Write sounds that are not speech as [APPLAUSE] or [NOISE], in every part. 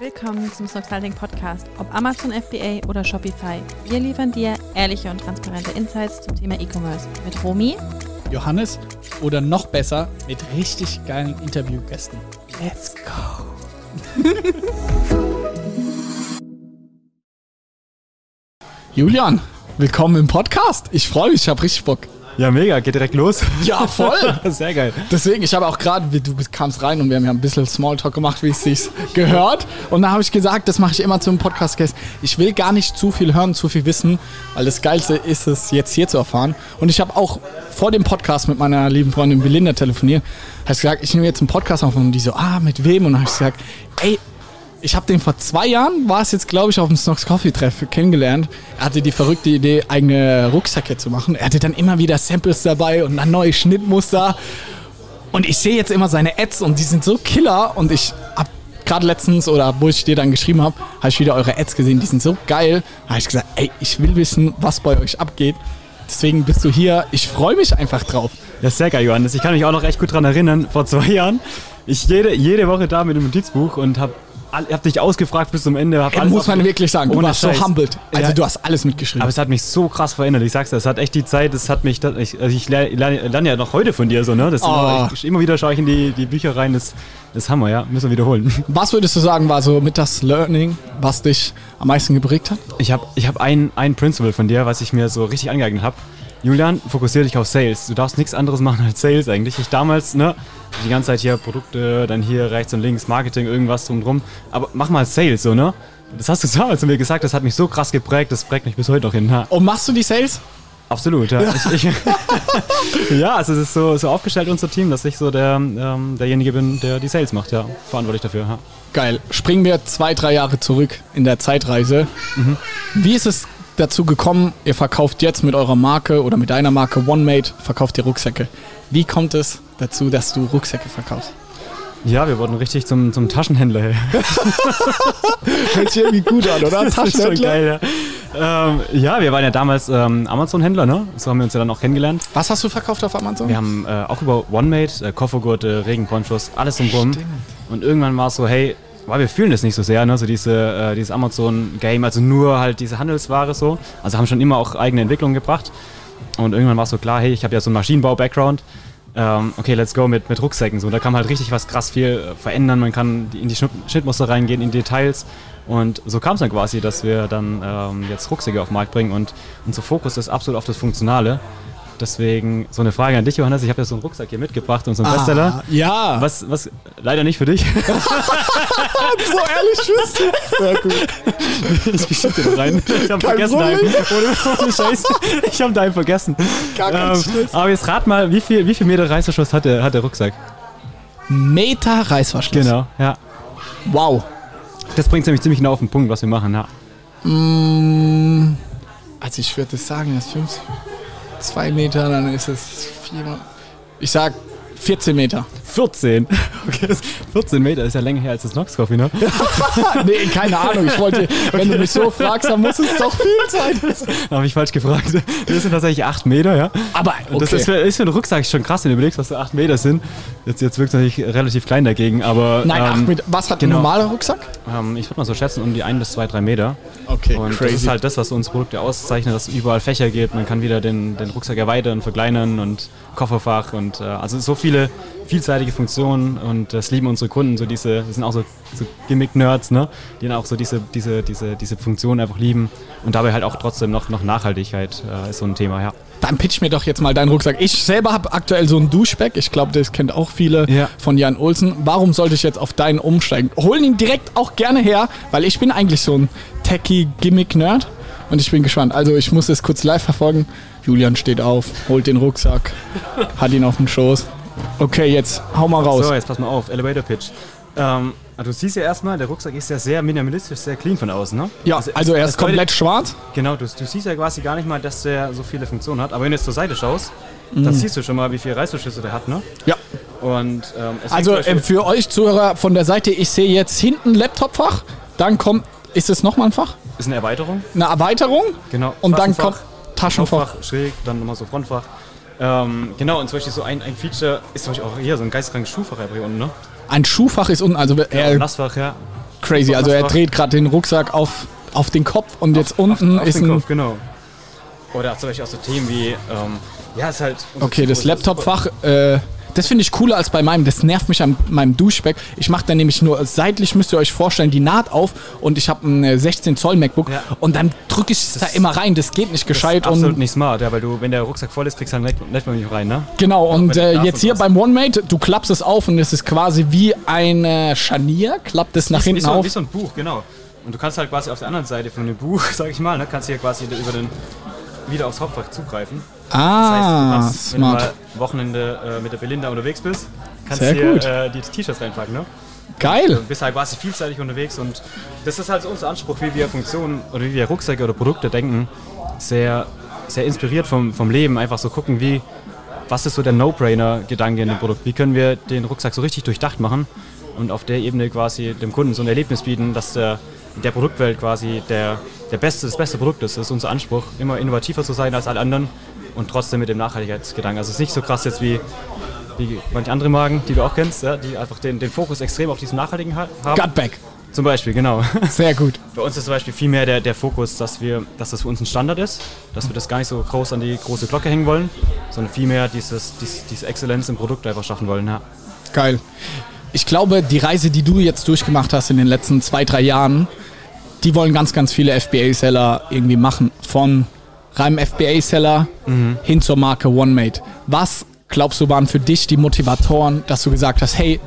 Willkommen zum Snoxalding Podcast. Ob Amazon FBA oder Shopify, wir liefern dir ehrliche und transparente Insights zum Thema E-Commerce mit Romy, Johannes oder noch besser mit richtig geilen Interviewgästen. Let's go! [LAUGHS] Julian, willkommen im Podcast. Ich freue mich, ich habe richtig Bock. Ja, mega, geht direkt los. Ja, voll. [LAUGHS] Sehr geil. Deswegen, ich habe auch gerade, du kamst rein und wir haben ja ein bisschen Smalltalk gemacht, wie es sich gehört. Und da habe ich gesagt, das mache ich immer zum Podcast-Guest. Ich will gar nicht zu viel hören, zu viel wissen, weil das Geilste ist es, jetzt hier zu erfahren. Und ich habe auch vor dem Podcast mit meiner lieben Freundin Belinda telefoniert. Habe gesagt, ich nehme jetzt einen Podcast auf und die so, ah, mit wem? Und dann habe ich gesagt, ey, ich habe den vor zwei Jahren, war es jetzt glaube ich auf dem Snox Coffee Treff kennengelernt. Er hatte die verrückte Idee, eigene Rucksäcke zu machen. Er hatte dann immer wieder Samples dabei und dann neue Schnittmuster. Und ich sehe jetzt immer seine Ads und die sind so killer. Und ich habe gerade letztens oder wo ich dir dann geschrieben habe, habe ich wieder eure Ads gesehen. Die sind so geil. Da habe ich gesagt, ey, ich will wissen, was bei euch abgeht. Deswegen bist du hier. Ich freue mich einfach drauf. Ja, sehr geil, Johannes. Ich kann mich auch noch echt gut dran erinnern. Vor zwei Jahren, ich jede, jede Woche da mit dem Notizbuch und habe ich habe dich ausgefragt bis zum Ende. Hab Ey, muss man wirklich sagen, du warst Scheiß. so humbled. Also Ja. du hast alles mitgeschrieben. Aber es hat mich so krass verändert. Ich sag's dir, es hat echt die Zeit, es hat mich, ich, also ich lerne, lerne, ja noch heute von dir so, ne? Oh. immer, ich, immer wieder schaue ich in die, die Bücher rein, das, das ist Hammer, ja. Müssen wir wiederholen. [LAUGHS] was würdest du sagen, war so mit das Learning, was dich am meisten geprägt hat? Ich habe ich hab ein, ein Principle von dir, was ich mir so richtig angeeignet habe. Julian, fokussiere dich auf Sales. Du darfst nichts anderes machen als Sales eigentlich. Ich damals, ne, die ganze Zeit hier Produkte, dann hier rechts und links Marketing, irgendwas drumherum. Aber mach mal Sales, so, ne? Das hast du damals zu mir gesagt, das hat mich so krass geprägt, das prägt mich bis heute noch hin. Ja, Und machst du die Sales? absolut, ja. Ich, ich, [LAUGHS] ja, also es ist so, so aufgestellt, unser Team, dass ich so der, ähm, derjenige bin, der die Sales macht, ja. Verantwortlich dafür, ja. Geil. Springen wir zwei, drei Jahre zurück in der Zeitreise. Wie ist es dazu gekommen, ihr verkauft jetzt mit eurer Marke oder mit deiner Marke OneMate, verkauft ihr Rucksäcke. Wie kommt es dazu, dass du Rucksäcke verkaufst? Ja, wir wurden richtig zum, zum Taschenhändler. [LAUGHS] Hört sich irgendwie gut an, oder? Das ist schon geil, ja. Ähm, ja, wir waren ja damals ähm, Amazon-Händler, ne? So haben wir uns ja dann auch kennengelernt. Was hast du verkauft auf Amazon? Wir haben äh, auch über OneMate, äh, Koffergurte, Regenponchos, alles drumherum. Stimmt. Und irgendwann war es so, hey, weil wir fühlen das nicht so sehr, ne? So diese, äh, dieses Amazon-Game, also nur halt diese Handelsware so. Also haben schon immer auch eigene Entwicklungen gebracht. Und irgendwann war es so klar, hey, ich habe ja so einen Maschinenbau-Background. Ähm, okay, let's go mit, mit Rucksäcken. So, da kann man halt richtig was krass viel äh, verändern. Man kann in die Schnitt, Schnittmuster reingehen, in Details. Und so kam es dann quasi, dass wir dann ähm, jetzt Rucksäcke auf den Markt bringen. Und unser Fokus ist absolut auf das Funktionale. Deswegen so eine Frage an dich, Johannes. Ich habe ja so einen Rucksack hier mitgebracht und so einen Bestseller. Ah, ja. Was, was, leider nicht für dich. [LAUGHS] so ehrlich bist? Sehr gut. ich schieb den rein. Ich hab Kein vergessen einen. Problem. Ohne, ohne Scheiß. Ich hab einen vergessen. Gar kein Stress. aber jetzt rat mal, wie viel, wie viel Meter Reißverschluss hat der, hat der Rucksack? Meter Reißverschluss. Genau, ja. Wow. Das bringt nämlich ziemlich genau auf den Punkt, was wir machen. Ja. Mm, Also ich würde sagen, das ist 5, 2 Meter, dann ist es 4, ich sag 14 Meter. 14. [LAUGHS] Okay, das 14 Meter ist ja länger her als das Nox Coffee, ne? [LAUGHS] nee, keine Ahnung, ich wollte, wenn du mich so fragst, dann muss es doch viel sein. [LAUGHS] Da habe ich falsch gefragt. Das sind tatsächlich 8 Meter, ja. Aber Und Das okay. ist für, ist für einen Rucksack schon krass, wenn du überlegst, was so 8 Meter sind. Jetzt, jetzt wirkt es natürlich relativ klein dagegen, aber Nein, ähm, 8 Meter. Was hat genau. ein normaler Rucksack? ähm, ich würde mal so schätzen, um die 1 bis 2, 3 Meter. Okay, Und das ist halt das, was unsere Produkte auszeichnet, dass es überall Fächer gibt. Man kann wieder den, den Rucksack erweitern, verkleinern und Kofferfach und äh, also so viele vielseitige Funktionen und das lieben unsere Kunden, so diese, das sind auch so, so Gimmick-Nerds, ne? die dann auch so diese, diese, diese, diese Funktion einfach lieben und dabei halt auch trotzdem noch, noch Nachhaltigkeit äh, ist so ein Thema, ja. Dann pitch mir doch jetzt mal deinen Rucksack. Ich selber habe aktuell so ein Duschback. Ich glaube, das kennt auch viele Ja. von Jan Olsen. Warum sollte ich jetzt auf deinen umsteigen? Holen ihn direkt auch gerne her, weil ich bin eigentlich so ein Techie-Gimmick-Nerd. Und ich bin gespannt. Also ich muss es kurz live verfolgen. Julian steht auf, holt den Rucksack, hat ihn auf dem Schoß. Okay, jetzt hau mal raus. So, jetzt pass mal auf, Elevator Pitch. Ähm, du siehst ja erstmal, der Rucksack ist ja sehr minimalistisch, sehr clean von außen, ne? ja, also er das ist komplett schwarz. Genau, du, du siehst ja quasi gar nicht mal, dass der so viele Funktionen hat. Aber wenn du jetzt zur Seite schaust, dann siehst du schon mal, wie viele Reißverschlüsse der hat, ne? Ja. Und ähm, Also äh, für euch Zuhörer von der Seite, ich sehe jetzt hinten Laptopfach, dann kommt, ist es nochmal ein Fach? ist eine Erweiterung, Eine Erweiterung genau. und dann kommt Taschenfach. Schräg, dann nochmal so Frontfach. Ähm, genau, und zum Beispiel so ein, ein Feature ist zum Beispiel auch hier so ein geistkrankes Schuhfach hier unten, ne? Ein Schuhfach ist unten, also Ja, äh, Nassfach, ja. crazy. Also er dreht gerade den Rucksack auf, auf den Kopf und jetzt unten auf ist den ein. Kopf, genau. Oder zum Beispiel auch so Themen wie, ähm, ja, ist halt. Okay, das ist Laptopfach, äh, das finde ich cooler als bei meinem. Das nervt mich an meinem Duschback. Ich mache dann nämlich nur seitlich, müsst ihr euch vorstellen, die Naht auf und ich habe ein äh, 16 Zoll MacBook Ja. und dann drücke ich es da immer rein. Das geht nicht Das gescheit. ist absolut Und, nicht smart, ja, weil du, wenn der Rucksack voll ist, kriegst du nicht, nicht mehr nicht rein, ne? genau, und äh, jetzt hier beim OneMate, du klappst es auf und es ist quasi wie ein äh, Scharnier, klappt es nach hinten wie, so, auf. wie so ein Buch, genau. Und du kannst halt quasi auf der anderen Seite von dem Buch, [LAUGHS] sag ich mal, ne, kannst hier quasi über den wieder aufs Hauptfach zugreifen. Das heißt, du Ah, kannst, wenn du mal Wochenende äh, mit der Belinda unterwegs bist, kannst hier gut. äh, die T-Shirts reinpacken, ne? Geil. Du bist halt quasi vielseitig unterwegs und das ist halt so unser Anspruch, wie wir Funktionen oder wie wir Rucksäcke oder Produkte denken. Sehr, sehr inspiriert vom, vom Leben. Einfach so gucken, wie, was ist so der No-Brainer-Gedanke in dem Produkt? Wie können wir den Rucksack so richtig durchdacht machen und auf der Ebene quasi dem Kunden so ein Erlebnis bieten, dass der in der Produktwelt quasi der, der beste, das beste Produkt ist. Das ist unser Anspruch, immer innovativer zu sein als alle anderen und trotzdem mit dem Nachhaltigkeitsgedanken. Also es ist nicht so krass jetzt wie, wie manche andere Marken, die du auch kennst, ja, die einfach den, den Fokus extrem auf diesem Nachhaltigen ha haben. Gutback. Zum Beispiel, genau. [LAUGHS] Sehr gut. Bei uns ist zum Beispiel viel mehr der, der Fokus, dass, wir, dass das für uns ein Standard ist, dass wir das gar nicht so groß an die große Glocke hängen wollen, sondern vielmehr dieses, dies, diese Exzellenz im Produkt einfach schaffen wollen. Ja. Geil. Ich glaube, die Reise, die du jetzt durchgemacht hast in den letzten zwei, drei Jahren, die wollen ganz, ganz viele FBA-Seller irgendwie machen. Von reinem FBA-Seller hin zur Marke OneMate. Was glaubst du waren für dich die Motivatoren, dass du gesagt hast, hey,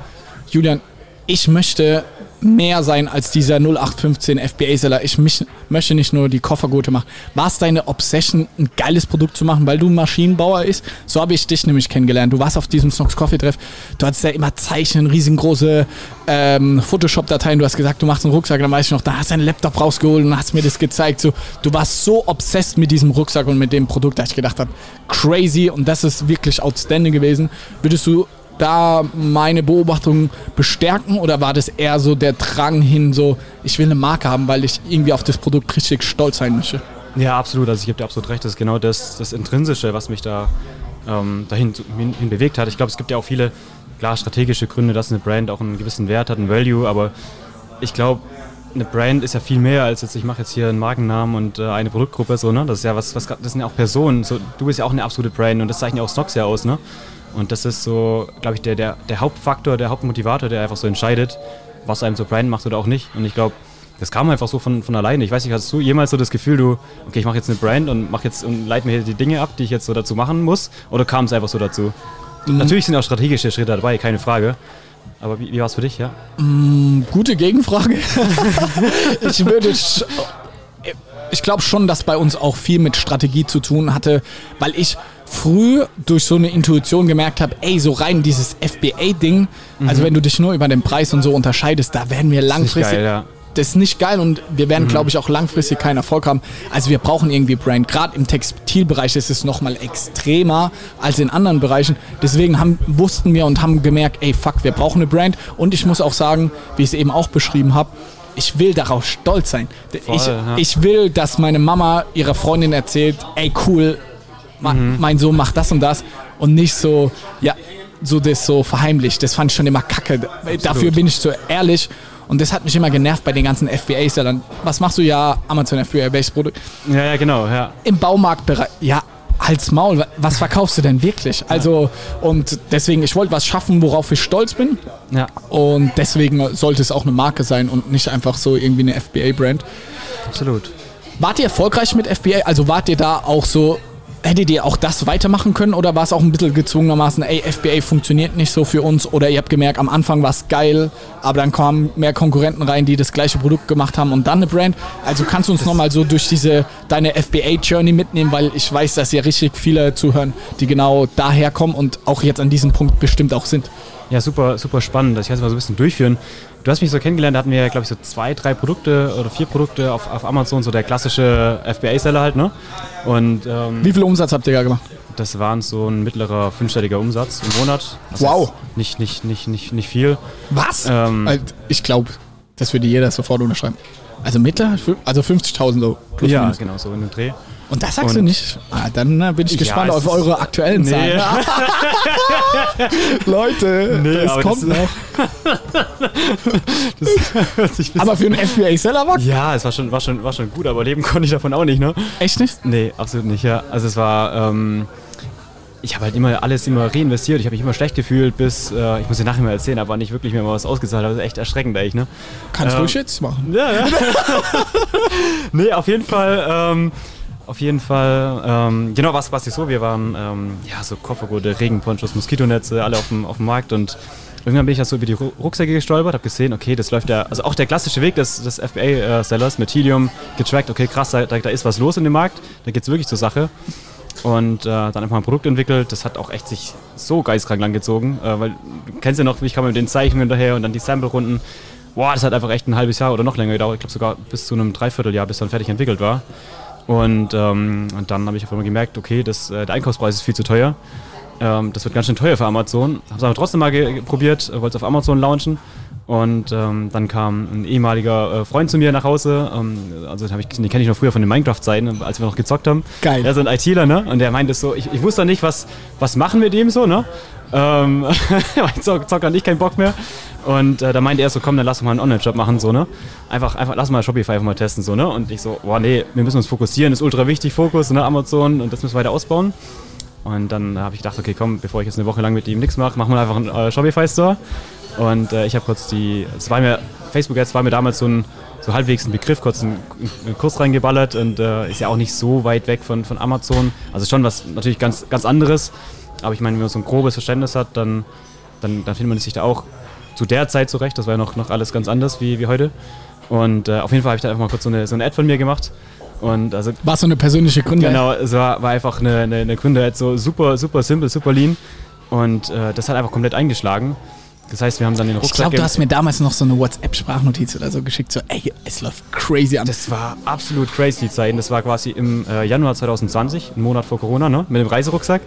Julian, ich möchte mehr sein als dieser 0815 FBA-Seller. Ich mich, möchte nicht nur die Koffergurte machen. War es deine Obsession, ein geiles Produkt zu machen, weil du Maschinenbauer bist? So habe ich dich nämlich kennengelernt. Du warst auf diesem Snox Coffee Treff. Du hattest ja immer Zeichnen, riesengroße ähm, Photoshop-Dateien. Du hast gesagt, du machst einen Rucksack. Dann weiß ich noch, da hast du einen Laptop rausgeholt und hast mir das gezeigt. So, du warst so obsessed mit diesem Rucksack und mit dem Produkt, dass ich gedacht habe, crazy. Und das ist wirklich outstanding gewesen. Würdest du da meine Beobachtung bestärken oder war das eher so der Drang hin, so ich will eine Marke haben, weil ich irgendwie auf das Produkt richtig stolz sein möchte? ja, absolut. Also ich gebe dir absolut recht. Das ist genau das, das Intrinsische, was mich da ähm, dahin hin, hin bewegt hat. Ich glaube, es gibt ja auch viele, klar, strategische Gründe, dass eine Brand auch einen gewissen Wert hat, einen Value, aber ich glaube, eine Brand ist ja viel mehr als jetzt, ich mache jetzt hier einen Markennamen und äh, eine Produktgruppe, so, ne? Das ist ja was, was, das sind ja auch Personen. So, du bist ja auch eine absolute Brand und das zeichnet ja auch Stocks ja aus, ne? Und das ist so, glaube ich, der, der, der Hauptfaktor, der Hauptmotivator, der einfach so entscheidet, was einem zur Brand macht oder auch nicht. Und ich glaube, das kam einfach so von, von alleine. Ich weiß nicht, hast du jemals so das Gefühl, du, okay, ich mache jetzt eine Brand und mache jetzt und leite mir hier die Dinge ab, die ich jetzt so dazu machen muss? Oder kam es einfach so dazu? Natürlich sind auch strategische Schritte dabei, keine Frage. Aber wie, wie war es für dich, ja? Gute Gegenfrage. [LAUGHS] ich würde. Ich glaube schon, dass bei uns auch viel mit Strategie zu tun hatte, weil ich früh durch so eine Intuition gemerkt habe, ey, so rein dieses FBA-Ding, also wenn du dich nur über den Preis und so unterscheidest, da werden wir langfristig. geil, ja. Das ist nicht geil und wir werden, glaube ich, auch langfristig keinen Erfolg haben. Also wir brauchen irgendwie Brand. Gerade im Textilbereich ist es nochmal extremer als in anderen Bereichen. Deswegen haben, wussten wir und haben gemerkt, ey, fuck, wir brauchen eine Brand. Und ich muss auch sagen, wie ich es eben auch beschrieben habe, ich will darauf stolz sein. ich, ja. ich will, dass meine Mama ihrer Freundin erzählt, ey, cool, ma- mein Sohn macht das und das. Und nicht so, ja, so das so verheimlicht. Das fand ich schon immer kacke. Dafür bin ich so ehrlich. Und das hat mich immer genervt bei den ganzen FBA-Sellern. Was machst du ja, Amazon FBA, welches Produkt? Ja, ja, genau, ja. Im Baumarktbereich. Ja, halt's Maul. wa- Was verkaufst du denn wirklich? Also, und deswegen, ich wollte was schaffen, worauf ich stolz bin. Ja, Und deswegen sollte es auch eine Marke sein und nicht einfach so irgendwie eine FBA-Brand. absolut. Wart ihr erfolgreich mit FBA? Also wart ihr da auch so, hättet ihr auch das weitermachen können oder war es auch ein bisschen gezwungenermaßen, ey, FBA funktioniert nicht so für uns oder ihr habt gemerkt, am Anfang war es geil, aber dann kamen mehr Konkurrenten rein, die das gleiche Produkt gemacht haben und dann eine Brand. Also kannst du uns nochmal so durch diese, deine FBA-Journey mitnehmen, weil ich weiß, dass hier richtig viele zuhören, die genau daher kommen und auch jetzt an diesem Punkt bestimmt auch sind. Ja, super, super spannend. Ich kann es mal so ein bisschen durchführen. Du hast mich so kennengelernt, da hatten wir, glaube ich, so zwei, drei Produkte oder vier Produkte auf, auf Amazon, so der klassische FBA-Seller halt, ne? Und ähm, Wie viel Umsatz habt ihr da gemacht? das waren so ein mittlerer fünfstelliger Umsatz im Monat. Das Wow. Nicht, nicht, nicht, nicht, nicht viel. Was? Ähm, Äh, ich glaube, das würde jeder sofort unterschreiben. Also mittler, also 50.000 so. Plus ja, minus. genau, so in dem Dreh. Und das sagst Und- du nicht? Ah, dann äh, bin ich Ja, gespannt es auf eure aktuellen Nee. Zahlen. [LAUGHS] [LAUGHS] [LAUGHS] Leute, Nee, es kommt das- noch. [LAUGHS] Hört sich ein Aber für einen FBA-Seller war ja, es war schon, war, schon, war schon gut, aber leben konnte ich davon auch nicht, ne? echt nicht? Nee, absolut nicht, ja. Also es war, ähm, ich habe halt immer alles immer reinvestiert. Ich habe mich immer schlecht gefühlt, bis, äh, ich muss dir nachher mal erzählen, aber nicht wirklich mehr mal was ausgezahlt. Das ist echt erschreckend eigentlich, ne? Kannst Ähm, ruhig jetzt machen. Ja, ja. [LAUGHS] nee, auf jeden Fall, ähm, auf jeden Fall, ähm, genau, was was ist so, wir waren, ähm, ja, so Koffergurte, Regenponchos, Moskitonetze, alle auf dem, auf dem Markt und irgendwann bin ich da so über die Ru- Rucksäcke gestolpert, habe gesehen, okay, das läuft ja, also auch der klassische Weg des, des FBA-Sellers mit Helium getrackt, okay, krass, da, da ist was los in dem Markt, da geht's wirklich zur Sache. Und äh, dann einfach ein Produkt entwickelt, das hat auch echt sich so geistkrank lang gezogen, äh, weil du kennst ja noch, ich kam mit den Zeichnungen daher und dann die Sample-Runden. Boah, das hat einfach echt ein halbes Jahr oder noch länger gedauert. Ich glaube sogar bis zu einem Dreivierteljahr, bis dann fertig entwickelt war. Und, ähm, und dann habe ich auf einmal gemerkt, okay, das, äh, der Einkaufspreis ist viel zu teuer. Ähm, das wird ganz schön teuer für Amazon. Habe es aber trotzdem mal probiert, wollte es auf Amazon launchen. Und ähm, dann kam ein ehemaliger äh, Freund zu mir nach Hause. Ähm, also den, ich- den kenne ich noch früher von den Minecraft-Zeiten, als wir noch gezockt haben. Geil. Er ist ein ITler, ne? Und der meinte so, ich, ich wusste nicht, was, was machen wir dem so, ne? Ähm, [LAUGHS] Zock- Zocker hat nicht keinen Bock mehr. Und äh, da meinte er so, komm, dann lass uns mal einen Online-Shop machen, so, ne? Einfach, einfach, lass mal Shopify einfach mal testen, so, ne? Und ich so, boah, nee, wir müssen uns fokussieren, ist ultra wichtig, Fokus, ne? Amazon und das müssen wir weiter ausbauen. Und dann habe ich gedacht, okay, komm, bevor ich jetzt eine Woche lang mit ihm nichts mache, machen wir einfach einen äh, Shopify-Store. Und äh, ich habe kurz die, es war mir, Facebook Ads war mir damals so ein, so halbwegs ein Begriff, kurz einen, einen Kurs reingeballert und äh, ist ja auch nicht so weit weg von, von Amazon. Also schon was natürlich ganz, ganz anderes. Aber ich meine, wenn man so ein grobes Verständnis hat, dann, dann, dann findet man sich da auch zu der Zeit zurecht. Das war ja noch, noch alles ganz anders wie, wie heute. Und äh, auf jeden Fall habe ich da einfach mal kurz so eine, so eine Ad von mir gemacht. Und also War so eine persönliche Gründe. Genau, es war, war einfach eine, eine, eine Gründer, so super, super simpel, super lean. Und äh, das hat einfach komplett eingeschlagen. Das heißt, wir haben dann den Ich Rucksack. glaube, du hast mir damals noch so eine WhatsApp-Sprachnotiz oder so geschickt, so, ey, es läuft crazy an. das war absolut crazy die Zeiten. Das war quasi im äh, Januar 2020, einen Monat vor Corona, ne? mit dem Reiserucksack.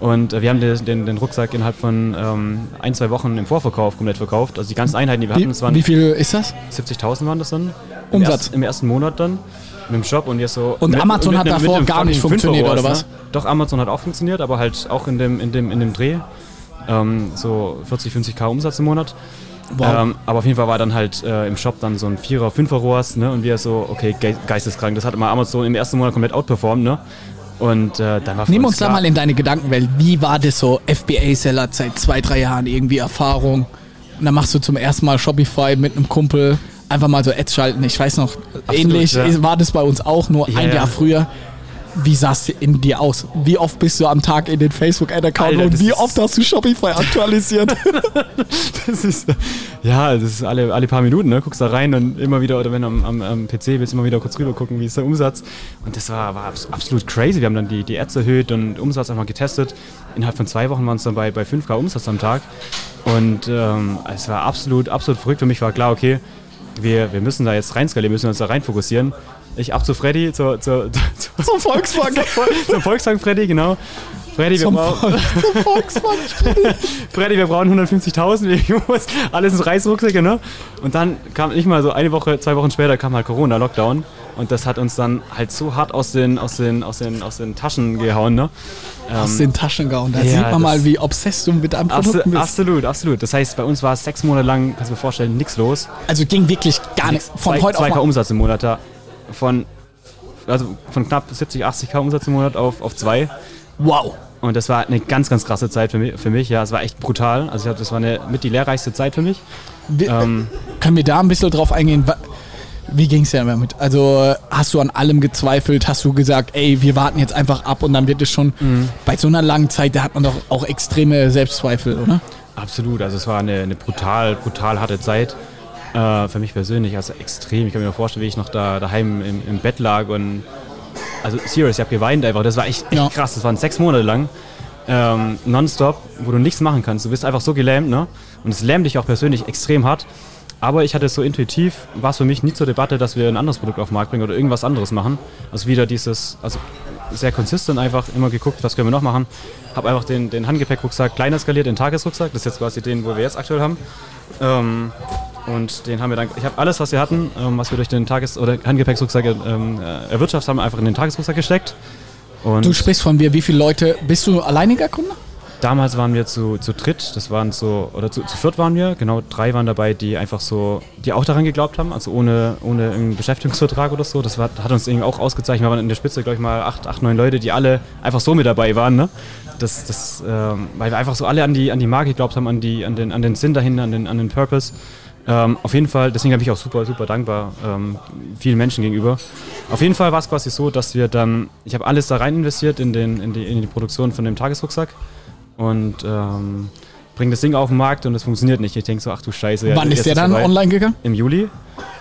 Und äh, wir haben den, den, den Rucksack innerhalb von ähm, ein, zwei Wochen im Vorverkauf komplett verkauft. Also die ganzen Einheiten, die wir hatten, das wie, waren wie viel ist das? 70.000 waren das dann. Im Umsatz. ersten- Im ersten Monat dann. Mit dem Shop und jetzt so. Und Amazon hat einem- davor gar nicht funktioniert, Fünfer-Rohrs, oder was? Ne? Doch, Amazon hat auch funktioniert, aber halt auch in dem, in dem, in dem Dreh. Ähm, so 40, 50k Umsatz im Monat. Wow. Ähm, aber auf jeden Fall war dann halt äh, im Shop dann so ein Vierer, Fünfer Rohrs, ne? Und wir so, okay, ge geisteskrank. Das hat mal Amazon im ersten Monat komplett outperformt, ne? Und äh, dann war Nimm uns uns da mal in deine Gedankenwelt. Wie war das so? FBA-Seller seit zwei, drei Jahren irgendwie Erfahrung. Und dann machst du zum ersten Mal Shopify mit einem Kumpel einfach mal so Ads schalten. Ich weiß noch, ähnlich ja. war das bei uns auch, nur Ja, ein ja. Jahr früher. Wie sah es in dir aus? Wie oft bist du am Tag in den Facebook-Ad-Account und wie oft hast du Shopify [LAUGHS] aktualisiert? Das ist, ja, das ist alle, alle paar Minuten, ne? Guckst da rein und immer wieder, oder wenn du am, am, am PC bist, immer wieder kurz rüber gucken, wie ist der Umsatz. Und das war, war abs- absolut crazy. Wir haben dann die, die Ads erhöht und Umsatz einfach getestet. Innerhalb von zwei Wochen waren es dann bei, bei 5K Umsatz am Tag. Und ähm, es war absolut, absolut verrückt. Für mich war klar, okay, wir, wir müssen da jetzt reinskalieren, müssen uns da rein fokussieren. Ich ab zu Freddy, zur, zur, zur, Zum Volkswagen. [LAUGHS] zum Volkswagen Freddy, genau. Freddy, wir brauchen. [LAUGHS] Freddy, wir brauchen 150.000, wir muss alles in Reisrucksäcke, ne? Und dann kam nicht mal so eine Woche, zwei Wochen später kam halt Corona, Lockdown. Und das hat uns dann halt so hart aus den, aus den, aus den, aus den Taschen gehauen, ne? Aus den Taschen gehauen. Da ja, sieht man mal, wie obsessed du mit deinem Produkt bist. absolut, absolut. Das heißt, bei uns war es sechs Monate lang, kannst du dir vorstellen, nichts los. Also ging wirklich gar nichts. Von Zwei- heute auf 2K morgen. Umsatz im Monat da. Von, also von knapp 70, 80k Umsatz im Monat auf, auf zwei. Wow. Und das war eine ganz, ganz krasse Zeit für mich. Für mich. Ja, es war echt brutal. Also das war eine, mit die lehrreichste Zeit für mich. Wir, Ähm, Können wir da ein bisschen drauf eingehen? Wie ging es dir damit? Also hast du an allem gezweifelt? Hast du gesagt, ey, wir warten jetzt einfach ab und dann wird es schon Mhm. bei so einer langen Zeit, da hat man doch auch extreme Selbstzweifel, oder? Absolut, also es war eine, eine brutal, brutal harte Zeit. Äh, für mich persönlich, also extrem. Ich kann mir noch vorstellen, wie ich noch da daheim im, im Bett lag und also serious, ich habe geweint einfach. Das war echt, echt Ja. krass. Das waren sechs Monate lang. Ähm, nonstop, wo du nichts machen kannst. Du bist einfach so gelähmt, ne? Und es lähmt dich auch persönlich extrem hart. Aber ich hatte es so intuitiv, war es für mich nie zur Debatte, dass wir ein anderes Produkt auf den Markt bringen oder irgendwas anderes machen. Also wieder dieses, also sehr konsistent einfach immer geguckt, was können wir noch machen. Habe einfach den, den Handgepäckrucksack kleiner skaliert, den Tagesrucksack. Das ist jetzt quasi den, wo wir jetzt aktuell haben. Ähm, Und den haben wir dann, ich habe alles, was wir hatten, ähm, was wir durch den Tages- oder Handgepäcksrucksack ähm, äh, erwirtschaftet haben, einfach in den Tagesrucksack gesteckt. Und Du sprichst von mir, wie viele Leute, bist du alleiniger Kunde? damals waren wir zu, zu dritt, das waren so, oder zu, zu viert waren wir, genau, drei waren dabei, die einfach so, die auch daran geglaubt haben, also ohne, ohne einen Beschäftigungsvertrag oder so. Das war, hat uns irgendwie auch ausgezeichnet. Wir waren in der Spitze, glaube ich, mal acht, acht, neun Leute, die alle einfach so mit dabei waren, ne? Das, das, ähm, weil wir einfach so alle an die, an die Marke geglaubt haben, an, die, an, den, an den Sinn dahinter, an den, an den Purpose. Ähm, auf jeden Fall, deswegen bin ich auch super, super dankbar ähm, vielen Menschen gegenüber. Auf jeden Fall war es quasi so, dass wir dann, ich habe alles da rein investiert in, den, in, die, in die Produktion von dem Tagesrucksack und ähm, bringe das Ding auf den Markt und es funktioniert nicht. Ich denke so, ach du Scheiße. Wann ist der dann vorbei. online gegangen? Im Juli.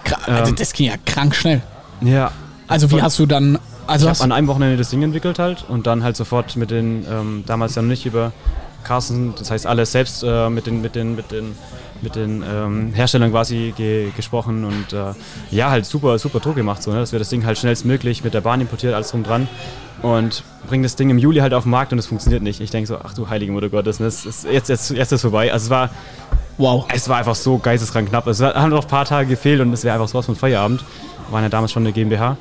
Kra also Ähm, das ging ja krank schnell. Ja. Also wie hast du dann, also Ich habe an einem Wochenende das Ding entwickelt halt und dann halt sofort mit den, ähm, damals ja noch nicht über Carsten, das heißt alles selbst äh, mit den, mit den, mit den, mit den ähm, Herstellern quasi ge gesprochen und äh, ja, halt super, super Druck gemacht, so, ne? dass wir das Ding halt schnellstmöglich mit der Bahn importiert, alles drum dran und bringen das Ding im Juli halt auf den Markt und es funktioniert nicht. Ich denke so, ach du heilige Mutter Gottes, ne? ist, jetzt, jetzt, jetzt ist es vorbei. Also es war, wow. es war einfach so geisteskrank knapp. Es haben noch ein paar Tage gefehlt und es wäre einfach sowas von Feierabend. Wir waren ja damals schon eine GmbH.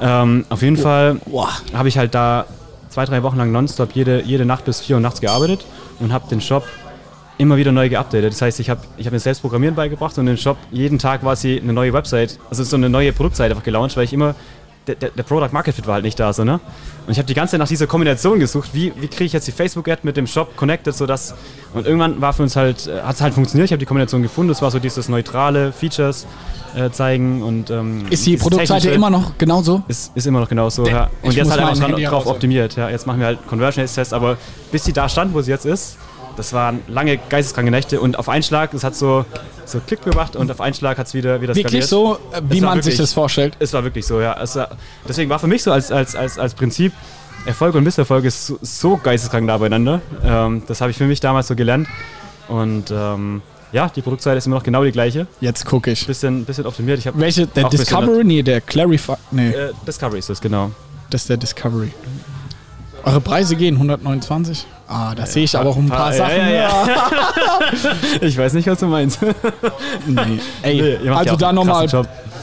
Ähm, auf jeden Fall Wow. habe ich halt da zwei, drei Wochen lang nonstop jede, jede Nacht bis vier Uhr nachts gearbeitet und habe den Shop immer wieder neu geupdatet. Das heißt, ich habe ich hab mir selbst Programmieren beigebracht und den Shop jeden Tag quasi eine neue Website, also so eine neue Produktseite einfach gelauncht, weil ich immer, der, der, Product Market Fit war halt nicht da, so, ne? Und ich habe die ganze Zeit nach dieser Kombination gesucht, wie, wie kriege ich jetzt die Facebook-Ad mit dem Shop connected, sodass, und irgendwann war für uns halt, hat es halt funktioniert, ich habe die Kombination gefunden, das war so dieses neutrale Features äh, zeigen und ähm, Ist die Produktseite immer noch genauso? ist, ist immer noch genauso, ja. Und jetzt halt einfach dran, Handy drauf optimiert, ja. Jetzt machen wir halt Conversion Tests, aber bis sie da stand, wo sie jetzt ist, das waren lange geisteskranke Nächte und auf einen Schlag, es hat so, so Klick gemacht und auf einen Schlag hat es wieder, wieder Wirklich skaliert. so, äh, wie man sich wirklich- das vorstellt? Es war wirklich so, ja. War, deswegen war für mich so als, als, als, als Prinzip, Erfolg und Misserfolg ist so, so geisteskrank nah beieinander. Ähm, das habe ich für mich damals so gelernt. Und ähm, ja, die Produktseite ist immer noch genau die gleiche. Jetzt gucke ich. Bisschen, bisschen optimiert. Ich Welche? Der Discovery? Nee, der Clarify. Nee, Äh, Discovery ist das, genau. das ist der Discovery. Eure Preise gehen 129? Ah, da sehe ich aber auch ein paar ja, Sachen. ja, ja. [LAUGHS] Ich weiß nicht, was du meinst. Nee. Ey, Nee, ihr macht also ja da nochmal.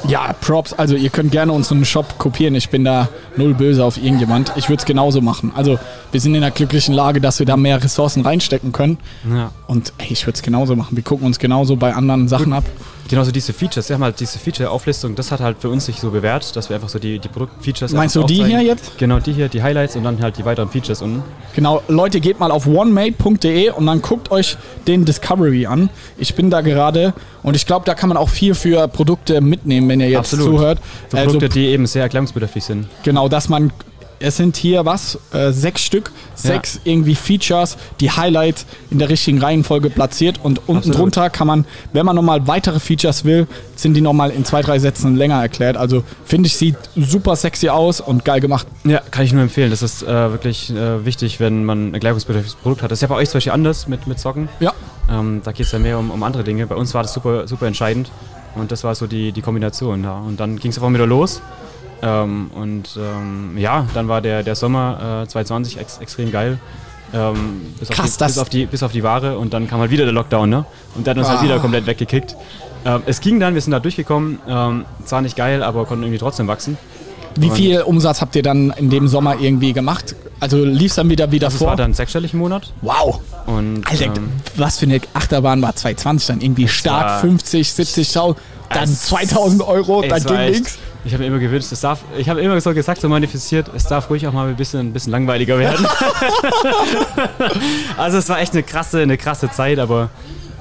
Ja, Props. Also ihr könnt gerne unseren Shop kopieren. Ich bin da null böse auf irgendjemand. Ich würde es genauso machen. Also wir sind in der glücklichen Lage, dass wir da mehr Ressourcen reinstecken können. Ja. Und ey, ich würde es genauso machen. Wir gucken uns genauso bei anderen Sachen ab. Genauso diese Features, wir haben halt diese Feature-Auflistung, das hat halt für uns sich so bewährt, dass wir einfach so die, die Produktfeatures Meinst du die hier jetzt? Genau, die hier, die Highlights und dann halt die weiteren Features unten. Genau, Leute, geht mal auf onemade.de und dann guckt euch den Discovery an. Ich bin da gerade und ich glaube, da kann man auch viel für Produkte mitnehmen, wenn ihr jetzt Absolut. zuhört. Für Also Produkte, die eben sehr erklärungsbedürftig sind. Genau, dass man, es sind hier was, äh, sechs Stück, sechs irgendwie Features, die Highlight in der richtigen Reihenfolge platziert und unten Absolut. drunter kann man, wenn man nochmal weitere Features will, sind die nochmal in zwei, drei Sätzen länger erklärt. Also finde ich, sieht super sexy aus und geil gemacht. Ja, kann ich nur empfehlen. Das ist äh, wirklich äh, wichtig, wenn man ein erklärungsbedürftiges Produkt hat. Das ist ja bei euch zum Beispiel anders mit, mit Socken. Ja. Ähm, da geht es ja mehr um, um andere Dinge. Bei uns war das super, super entscheidend. Und das war so die, die Kombination. Ja. Und dann ging es einfach wieder los. Ähm, und ähm, ja, dann war der, der Sommer äh, 2020 ex, extrem geil. Ähm, bis, Krass, auf die, das- bis, auf die, bis auf die Ware und dann kam halt wieder der Lockdown, ne? Und der hat uns Ah. halt wieder komplett weggekickt. Ähm, es ging dann, wir sind da durchgekommen. Ähm, zwar nicht geil, aber konnten irgendwie trotzdem wachsen. Wie Und- viel Umsatz habt ihr dann in dem Sommer irgendwie gemacht? Also lief es dann wieder wieder Das vor? war dann sechsstellig im Monat. wow! Und, Alter, ähm, was für eine Achterbahn war 2020 dann irgendwie Start war- 50, 70.000, dann Es- 2000 Euro, dann ging nichts. Ich habe mir immer gewünscht, es darf, ich habe immer so gesagt, so manifestiert, es darf ruhig auch mal ein bisschen, ein bisschen langweiliger werden. [LAUGHS] also es war echt eine krasse, eine krasse Zeit, aber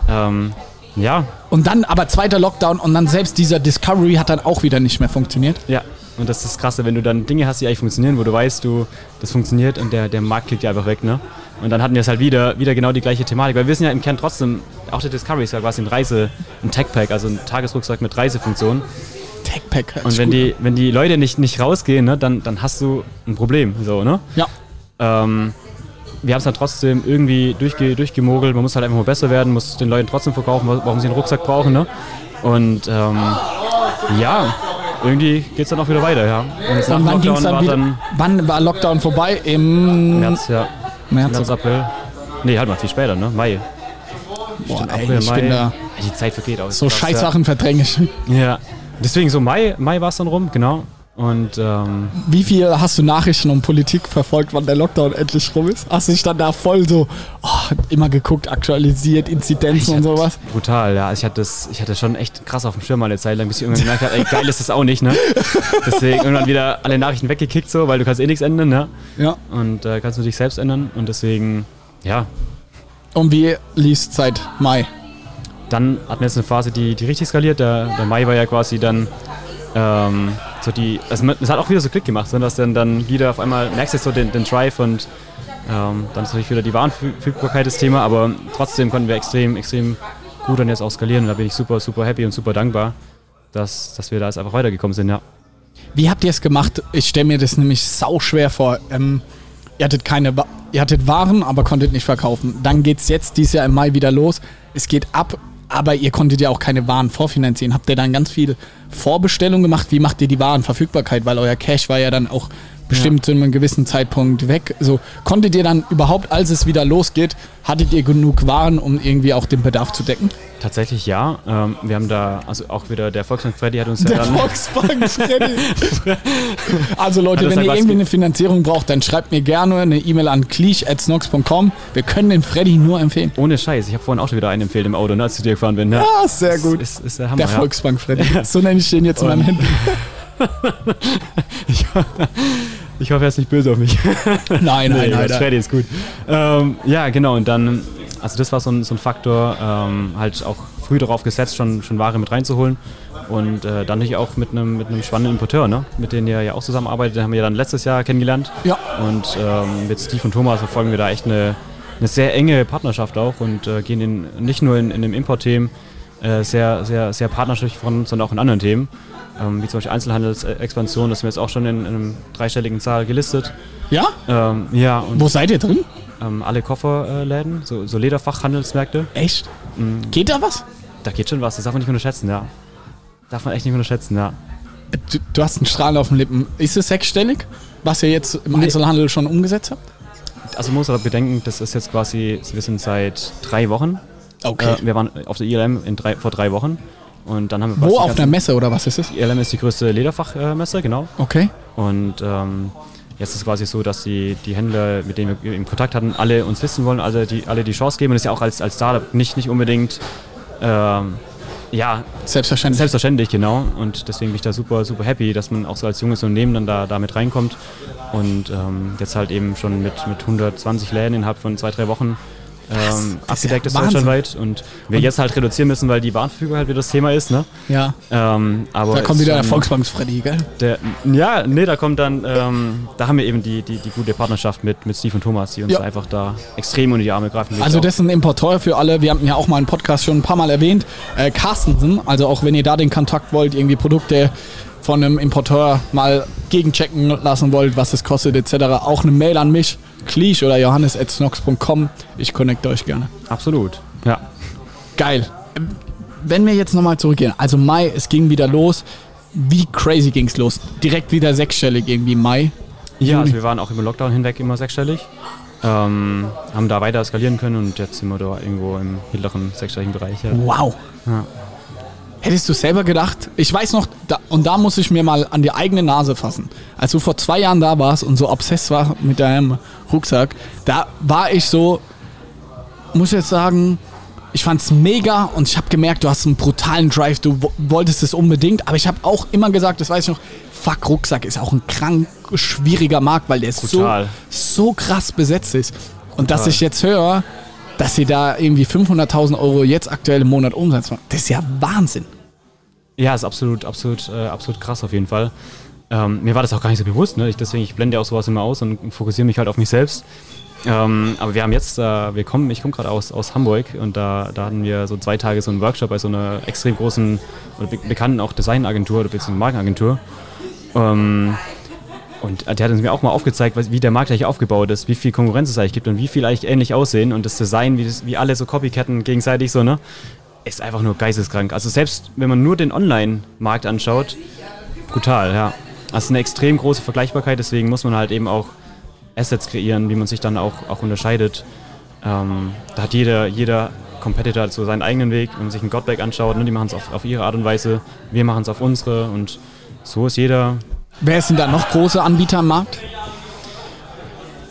ähm, ja, Und dann aber zweiter Lockdown und dann selbst dieser Discovery hat dann auch wieder nicht mehr funktioniert. ja. Und das ist das Krasse, wenn du dann Dinge hast, die eigentlich funktionieren, wo du weißt, du, das funktioniert und der, der Markt kickt dir einfach weg, ne? Und dann hatten wir es halt wieder, wieder genau die gleiche Thematik, weil wir sind ja im Kern trotzdem, auch der Discovery ist ja quasi ein Reise, ein Tech-Pack, also ein Tagesrucksack mit Reisefunktion. Techpack. Und wenn gut die, wenn die Leute nicht, nicht rausgehen, ne, dann, dann hast du ein Problem. So, ne? Ja. Ähm, wir haben es dann trotzdem irgendwie durchge durchgemogelt. Man muss halt einfach mal besser werden, muss den Leuten trotzdem verkaufen, wa- warum sie einen Rucksack brauchen. Ne? Und ähm, ja, irgendwie geht es dann auch wieder weiter. Ja. Und Und wann dann war wieder? dann wann war Lockdown vorbei? Im März, ja. März. März, April. Nee, halt mal viel später, ne? Mai. Boah, Stimmt, ey, April, ich Mai. bin da. Die Zeit vergeht auch. So Krass, ja. Scheißsachen verdränge ich. Ja. Deswegen so Mai, Mai war es dann rum, genau. Und ähm, Wie viel hast du Nachrichten und Politik verfolgt, wann der Lockdown endlich rum ist? Hast du dich dann da voll so oh, immer geguckt, aktualisiert, Inzidenzen und sowas? brutal, ja. Also Ich hatte, das, ich hatte schon echt krass auf dem Schirm mal eine Zeit lang, bis ich irgendwann gemerkt habe, ey, geil ist das auch nicht, ne? [LAUGHS] Deswegen irgendwann wieder alle Nachrichten weggekickt, so, weil du kannst eh nichts ändern, ne? Ja. Und äh, kannst du dich selbst ändern. Und deswegen, ja, Und wie liest seit Mai? Dann hatten wir jetzt eine Phase, die, die richtig skaliert. Der, der Mai war ja quasi dann ähm, so die. Also es hat auch wieder so Klick gemacht, so, dass dann, dann wieder auf einmal merkst du so den, den Drive und ähm, dann ist natürlich wieder die Warenverfügbarkeit das Thema, aber trotzdem konnten wir extrem, extrem gut dann jetzt auch skalieren und da bin ich super, super happy und super dankbar, dass, dass wir da jetzt einfach weitergekommen sind, ja. Wie habt ihr es gemacht? Ich stelle mir das nämlich sau schwer vor. Ähm, ihr hattet keine, ihr hattet Waren, aber konntet nicht verkaufen. Dann geht es jetzt dieses Jahr im Mai wieder los. Es geht ab, aber ihr konntet ja auch keine Waren vorfinanzieren. Habt ihr dann ganz viel Vorbestellung gemacht? Wie macht ihr die Warenverfügbarkeit? Weil euer Cash war ja dann auch bestimmt zu einem gewissen Zeitpunkt weg. So konntet ihr dann überhaupt, als es wieder losgeht, hattet ihr genug Waren, um irgendwie auch den Bedarf zu decken? Tatsächlich ja. Ähm, wir haben da, also auch wieder der Volksbank Freddy hat uns ja Der dann. Volksbank Freddy. [LAUGHS] Also Leute, wenn ihr irgendwie ge- eine Finanzierung braucht, dann schreibt mir gerne eine E-Mail an cleach.snox.com. Wir können den Freddy nur empfehlen. Ohne Scheiß, ich habe vorhin auch schon wieder einen empfehlt im Auto, ne, als ich dir gefahren bin. Ne? Ah, sehr gut. Ist, ist, der Hammer. Der ja. Volksbank Freddy. So nenne ich den jetzt in meinem Handy. [LAUGHS] [LAUGHS] Ich hoffe, er ist nicht böse auf mich. [LAUGHS] Nein, nein, Nee, nein. Quatsch, Freddy ist gut. Ähm, ja, genau. Und dann, also das war so ein, so ein Faktor, ähm, halt auch früh darauf gesetzt, schon, schon Ware mit reinzuholen. Und äh, dann natürlich auch mit einem mit einem spannenden Importeur, ne? mit denen ihr ja auch zusammenarbeitet. Den haben wir ja dann letztes Jahr kennengelernt. Ja. Und ähm, mit Steve und Thomas verfolgen wir da echt eine, eine sehr enge Partnerschaft auch und äh, gehen in, nicht nur in, in dem Import-Themen äh, sehr, sehr, sehr partnerschaftlich voran, sondern auch in anderen Themen. Ähm, wie zum Beispiel Einzelhandelsexpansion, das sind wir jetzt auch schon in, in einem dreistelligen Zahl gelistet. Ja? Ähm, ja, und Wo seid ihr drin? ähm, alle Kofferläden, so, so Lederfachhandelsmärkte. Echt? Mhm. Geht da was? Da geht schon was, das darf man nicht unterschätzen, ja. Darf man echt nicht unterschätzen, ja. Du, du hast einen Strahlen auf den Lippen. Ist es sechsstellig, was ihr jetzt im Nee. Einzelhandel schon umgesetzt habt? Also man muss aber bedenken, das ist jetzt quasi, wir sind seit drei Wochen. Okay. Äh, wir waren auf der ILM drei, vor drei Wochen. Und dann haben wir Wo? die Auf einer Messe oder was ist es? ILM ist die größte Lederfachmesse, genau. Okay. Und ähm, jetzt ist es quasi so, dass die, die Händler, mit denen wir in Kontakt hatten, alle uns wissen wollen, alle die, alle die Chance geben. Und das ist ja auch als, als Startup nicht, nicht unbedingt, ähm, ja, Selbstverständlich. selbstverständlich, genau. Und deswegen bin ich da super, super happy, dass man auch so als junges Unternehmen dann da, da mit reinkommt. Und ähm, jetzt halt eben schon mit, mit 120 Läden innerhalb von zwei, drei Wochen ähm, Das ist ja abgedeckt ist deutschlandweit. Und wir jetzt halt reduzieren müssen, weil die Warenverfügung halt wieder das Thema ist. Ne? ja. Ähm, aber Da kommt wieder der schon- Volksbank Freddy, gell? der, ja, nee, da kommt dann, ähm, da haben wir eben die, die, die gute Partnerschaft mit, mit Steve und Thomas, die uns Ja. einfach da extrem unter die Arme greifen. Also das ist ein Importeur für alle. Wir haben ja auch mal einen Podcast schon ein paar Mal erwähnt. Äh, Carstensen, also auch wenn ihr da den Kontakt wollt, irgendwie Produkte von einem Importeur mal gegenchecken lassen wollt, was es kostet etc. Auch eine Mail an mich, Kliesch oder johannes.snox.com. Ich connecte euch gerne. Absolut, ja. Geil. Wenn wir jetzt nochmal zurückgehen, also Mai, es ging wieder los. Wie crazy ging es los? Direkt wieder sechsstellig irgendwie Mai. Ja, also wir waren auch über Lockdown hinweg immer sechsstellig. Ähm, haben da weiter skalieren können und jetzt sind wir da irgendwo im mittleren sechsstelligen Bereich. Ja. Wow. Ja. Hättest du selber gedacht, ich weiß noch, da, und da muss ich mir mal an die eigene Nase fassen. Als du vor zwei Jahren da warst und so obsess war mit deinem Rucksack, da war ich so, muss ich jetzt sagen, ich fand's mega und ich habe gemerkt, du hast einen brutalen Drive, du wo- wolltest es unbedingt, aber ich habe auch immer gesagt, das weiß ich noch, fuck, Rucksack ist auch ein krank schwieriger Markt, weil der so, Brutal. so krass besetzt ist. Und dass Total. ich jetzt höre, dass sie da irgendwie 500.000 Euro jetzt aktuell im Monat Umsatz machen, das ist ja Wahnsinn. Ja, ist absolut, absolut, äh, absolut krass auf jeden Fall. Ähm, mir war das auch gar nicht so bewusst, ne? ich, deswegen ich blende auch sowas immer aus und fokussiere mich halt auf mich selbst. Ähm, aber wir haben jetzt, äh, wir kommen, ich komme gerade aus, aus Hamburg und da, da hatten wir so zwei Tage so einen Workshop bei so einer extrem großen oder be bekannten auch Designagentur oder beziehungsweise Markenagentur. Ähm, und der hat uns mir auch mal aufgezeigt, wie der Markt eigentlich aufgebaut ist, wie viel Konkurrenz es eigentlich gibt und wie viel eigentlich ähnlich aussehen und das Design, wie, das, wie alle so Copycatten gegenseitig so, ne? Ist einfach nur geisteskrank. Also selbst wenn man nur den Online-Markt anschaut, brutal, ja. Also eine extrem große Vergleichbarkeit, deswegen muss man halt eben auch Assets kreieren, wie man sich dann auch, auch unterscheidet. Ähm, da hat jeder, jeder Competitor so seinen eigenen Weg, wenn man sich einen Godback anschaut, ne, die machen es auf, auf ihre Art und Weise, wir machen es auf unsere und so ist jeder. Wer sind da noch große Anbieter am Markt?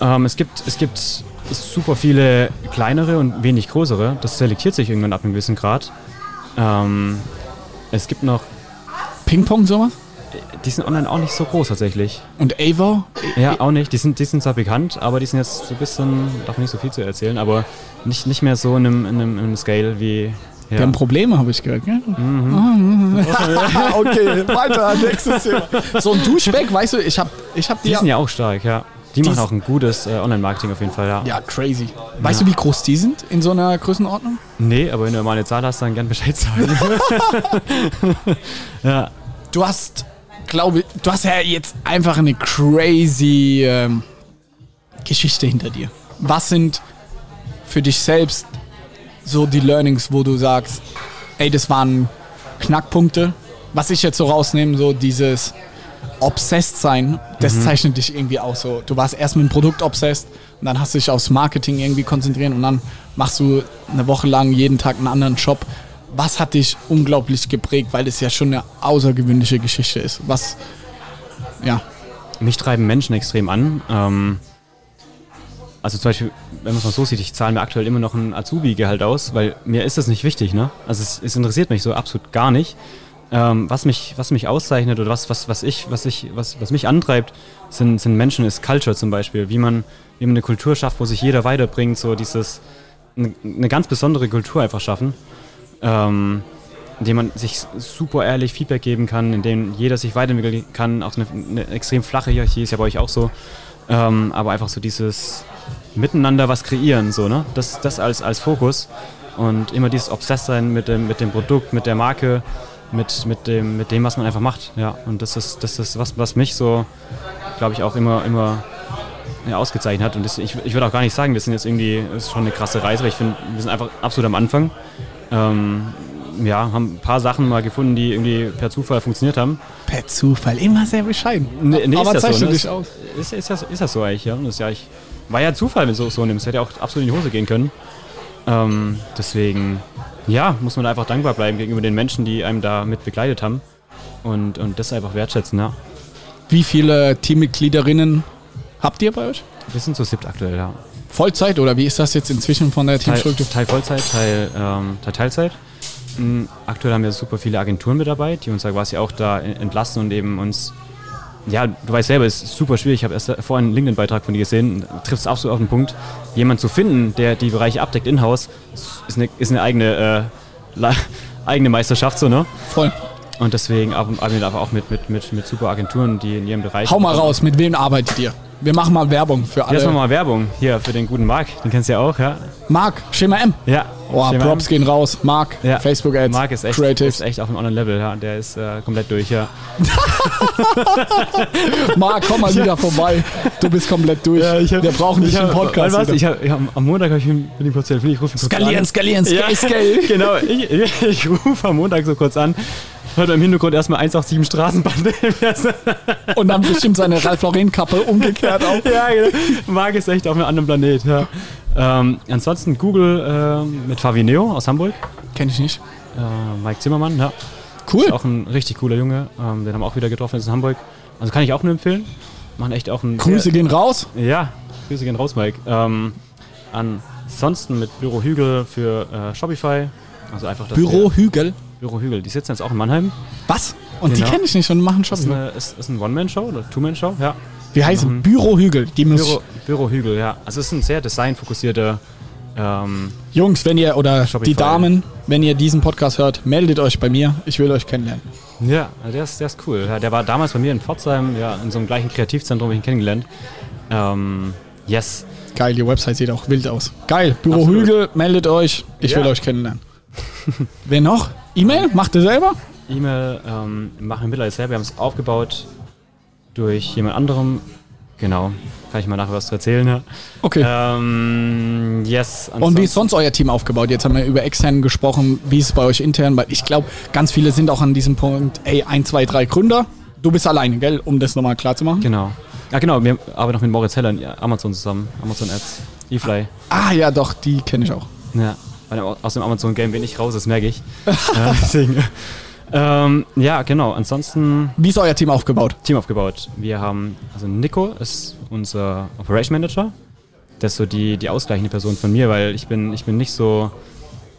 Ähm, es, gibt, es gibt super viele kleinere und wenig größere. Das selektiert sich irgendwann ab einem gewissen Grad. Ähm, es gibt noch, Ping-Pong sowas? die sind online auch nicht so groß tatsächlich. Und Avo? Ja, auch nicht. Die sind, die sind zwar bekannt, aber die sind jetzt so ein bisschen, darf nicht so viel zu erzählen, aber nicht, nicht mehr so in einem, in einem, in einem Scale wie. Wir Ja. haben Probleme, habe ich gehört. Gell? Mhm. [LAUGHS] okay, weiter, nächstes Thema. So ein Duschbeck, weißt du, ich habe ich hab Die die. sind ja auch stark, ja. Die, Die machen auch ein gutes äh, Online-Marketing auf jeden Fall, ja. Ja, crazy. Weißt du, wie groß die sind in so einer Größenordnung? Nee, aber wenn du mal eine Zahl hast, dann gern Bescheid sagen. [LAUGHS] ja. Du hast, glaube ich, du hast ja jetzt einfach eine crazy ähm, Geschichte hinter dir. Was sind für dich selbst so die Learnings, wo du sagst, ey, das waren Knackpunkte? Was ich jetzt so rausnehme, so dieses obsessed sein, das zeichnet dich irgendwie auch so. Du warst erst mit dem Produkt obsessed und dann hast du dich aufs Marketing irgendwie konzentriert und dann machst du eine Woche lang jeden Tag einen anderen Job. Was hat dich unglaublich geprägt, weil es ja schon eine außergewöhnliche Geschichte ist? Was, ja, Mich treiben Menschen extrem an. Ähm, also zum Beispiel, wenn man es mal so sieht, ich zahle mir aktuell immer noch ein Azubi-Gehalt aus, weil mir ist das nicht wichtig, ne? Also es, es interessiert mich so absolut gar nicht. Ähm, was, mich, was mich auszeichnet oder was, was, was, ich, was, ich, was, was mich antreibt, sind, sind Menschen, ist Culture zum Beispiel. Wie man, man eine Kultur schafft, wo sich jeder weiterbringt, so dieses, eine, eine ganz besondere Kultur einfach schaffen. Ähm, indem man sich super ehrlich Feedback geben kann, indem jeder sich weiterentwickeln kann. Auch eine, eine extrem flache Hierarchie ist ja bei euch auch so. Ähm, aber einfach so dieses Miteinander was kreieren, so, ne? Das, das als, als Fokus. Und immer dieses Obsess sein mit dem, mit dem Produkt, mit der Marke, mit, mit, dem, mit dem, was man einfach macht. Ja, und das ist, das ist was, was mich so, glaube ich, auch immer, immer ja, ausgezeichnet hat. Und das, ich, ich würde auch gar nicht sagen, wir sind jetzt irgendwie, das ist schon eine krasse Reise, weil ich finde, wir sind einfach absolut am Anfang. Ähm, ja, haben ein paar Sachen mal gefunden, die irgendwie per Zufall funktioniert haben. per Zufall, immer sehr bescheiden. Nee, nee, Aber ist zeichnet so, ne? dich aus. Ist, ist, das, ist das so eigentlich, ja? Das ist ja eigentlich, war ja Zufall, wenn du es so nimmst. Hätte ja auch absolut in die Hose gehen können. Ähm, deswegen, ja, muss man da einfach dankbar bleiben gegenüber den Menschen, die einem da mit begleitet haben. Und, und das einfach wertschätzen, ja. Wie viele Teammitgliederinnen habt ihr bei euch? Wir sind so siebt aktuell, ja. Vollzeit oder wie ist das jetzt inzwischen von der Teil, Teamstruktur? Teil Vollzeit, Teil, ähm, Teil Teilzeit. Mm, Aktuell haben wir super viele Agenturen mit dabei, die uns ja quasi auch da entlassen und eben uns. Ja, du weißt selber, es ist super schwierig. Ich habe erst vorhin einen LinkedIn-Beitrag von dir gesehen. Trifft es absolut auf den Punkt. Jemand zu finden, der die Bereiche abdeckt in-house, ist eine, ist eine eigene, äh, [LAUGHS] eigene Meisterschaft, so, ne? Voll. Und deswegen arbeiten wir aber auch mit, mit, mit, mit super Agenturen, die in ihrem Bereich. Hau mal raus, mit wem arbeitet ihr? Wir machen mal Werbung für Hier ist alle. nochmal Werbung hier für den guten Marc. Den kennst du ja auch, ja? Marc, Schema M. Ja. Oh, Props gehen raus. Marc, Ja. Facebook Ads, Marc ist echt, Creatives. ist echt auf einem anderen Level, ja. Der ist äh, komplett durch, ja. [LAUGHS] Marc, komm mal wieder vorbei. Du bist komplett durch. Wir brauchen dich im Podcast. Was? Ich hab, ich hab, am Montag habe ich mit ihm kurz telefoniert. Ich rufe ihn kurz Skalieren, an. skalieren, Ja, scale, scale. [LAUGHS] genau. Ich, ich, ich rufe am Montag so kurz an. Hört im Hintergrund erstmal 187 Straßenbande. [LAUGHS] Und dann bestimmt seine Ralf Lauren Kappe umgekehrt [LAUGHS] auch. ja, genau. Marc ist echt auf einem anderen Planet, ja. Ähm, ansonsten Google ähm, mit Favineo aus Hamburg. Kenn ich nicht. Äh, Mike Zimmermann, ja. Cool. Ist auch ein richtig cooler Junge. Ähm, den haben wir auch wieder getroffen, ist in Hamburg. Also kann ich auch nur empfehlen. Machen echt auch einen. Grüße gehen raus. Ja, Grüße gehen raus, Mike. Ähm, ansonsten mit Büro Hügel für äh, Shopify. Also einfach das Büro Hügel. Büro Hügel. Die sitzen jetzt auch in Mannheim. Was? Und die Genau. kenne ich nicht und machen. Das ist, eine, ist, ist ein One-Man-Show oder Two-Man-Show, ja. Wie heißt Mhm. Büro Hügel. Die Büro, Büro Hügel, ja. Also es ist ein sehr designfokussierter. Ähm, Jungs, wenn ihr oder Shopify. die Damen, wenn ihr diesen Podcast hört, meldet euch bei mir. Ich will euch kennenlernen. ja, der ist, der ist cool. Ja, der war damals bei mir in Pforzheim, ja, in so einem gleichen Kreativzentrum, habe ich ihn kennengelernt. Ähm, yes. Geil, die Website sieht auch wild aus. Geil, Büro Absolut. Hügel, meldet euch. Ich Ja. will euch kennenlernen. [LAUGHS] Wer noch? E-Mail? Macht ihr selber? E-Mail ähm, machen wir mittlerweile selber. Wir haben es aufgebaut durch jemand anderem. Genau. Kann ich mal nachher was zu erzählen. Ja. Okay. Ähm, yes. Und wie ist sonst euer Team aufgebaut? Jetzt haben wir über extern gesprochen. Wie ist es bei euch intern? Weil ich glaube, ganz viele sind auch an diesem Punkt, ey, ein, zwei, drei Gründer. Du bist alleine, gell? Um das nochmal klar zu machen. Genau. Ja, genau. Wir arbeiten noch mit Moritz Heller in Amazon zusammen. Amazon Ads. eFly. Ah ja, doch, die kenne ich auch. Ja. Aus dem Amazon-Game bin ich raus, das merke ich. [LAUGHS] deswegen, ähm, ja, genau. Ansonsten Wie ist euer Team aufgebaut? Team aufgebaut. Wir haben, also Nico ist unser Operation Manager. Das ist so die, die ausgleichende Person von mir, weil ich bin, ich bin nicht so,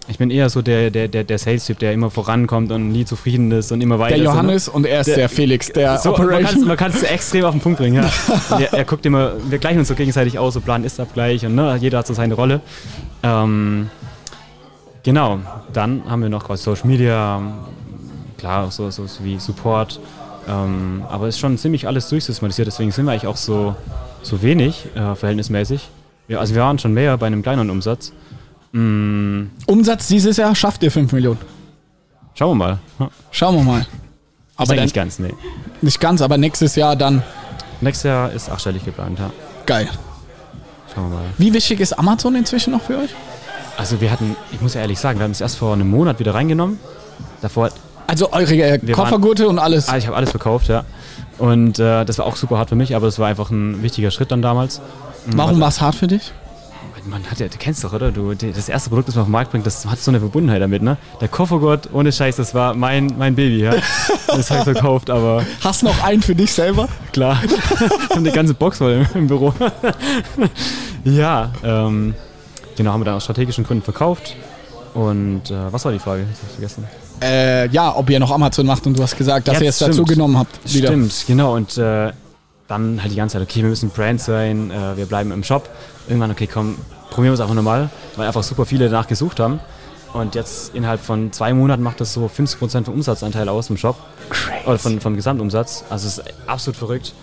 ich bin eher so der, der, der, der Sales-Typ, der immer vorankommt und nie zufrieden ist und immer weiter. Der ne? Johannes und er ist der, Der- Felix, der So, man kann Operation. man kann's extrem auf den Punkt bringen, ja. [LAUGHS] Und er, er guckt immer, wir gleichen uns so gegenseitig aus, so Plan ist Abgleich und ne, jeder hat so seine Rolle. Ähm, genau, dann haben wir noch quasi Social Media, klar, so, so, so wie Support, ähm, aber ist schon ziemlich alles durchsystematisiert, deswegen sind wir eigentlich auch so, so wenig, äh, verhältnismäßig. Wir, also wir waren schon mehr bei einem kleineren Umsatz. Mm, Umsatz dieses Jahr schafft ihr 5 Millionen. schauen wir mal. Ja, Schauen wir mal. Aber nicht ganz, nee. nicht ganz, aber nächstes Jahr dann Nächstes Jahr ist achtstellig geplant, ja. geil. Schauen wir mal. Wie wichtig ist Amazon inzwischen noch für euch? Also wir hatten, ich muss ja ehrlich sagen, wir haben es erst vor einem Monat wieder reingenommen. Davor, Also eure äh, Koffergurte und alles. ah, ich habe alles verkauft, ja. Und äh, das war auch super hart für mich, aber das war einfach ein wichtiger Schritt dann damals. Warum war es hart für dich? Man hat ja, du kennst doch, oder? Du, das erste Produkt, das man auf den Markt bringt, das hat so eine Verbundenheit damit, ne? Der Koffergurt, ohne Scheiß, das war mein, mein Baby, ja. [LAUGHS] Das habe ich verkauft, aber Hast noch einen für dich selber? klar. [LAUGHS] ich habe eine ganze Box voll im, im Büro. [LAUGHS] ja, ähm, genau, haben wir dann aus strategischen Gründen verkauft. Und äh, was war die Frage? Das hab ich vergessen. Äh, ja, ob ihr noch Amazon macht und du hast gesagt, dass Ja, ihr es dazu genommen habt. Wieder. Stimmt, genau. Und äh, dann halt die ganze Zeit, okay, wir müssen Brand sein, äh, wir bleiben im Shop. Irgendwann, okay, komm, probieren wir es einfach nochmal, weil einfach super viele danach gesucht haben. Und jetzt innerhalb von zwei Monaten macht das so 50% vom Umsatzanteil aus im Shop. Oder von, vom Gesamtumsatz. Also es ist absolut verrückt.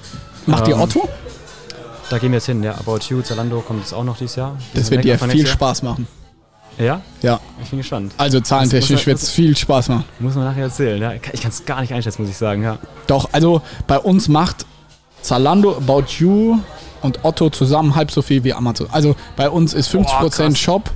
Macht ihr Ähm, Otto? Da gehen wir jetzt hin, ja. About You, Zalando kommt jetzt auch noch dieses Jahr. Das wird dir viel Spaß machen. Ja? Ja. Ich bin gespannt. Also zahlentechnisch wird es viel Spaß machen. Muss man nachher erzählen, ja. Ich kann es gar nicht einschätzen, muss ich sagen, ja. Doch, also bei uns macht Zalando, About You und Otto zusammen halb so viel wie Amazon. Also bei uns ist 50% krass. Shop,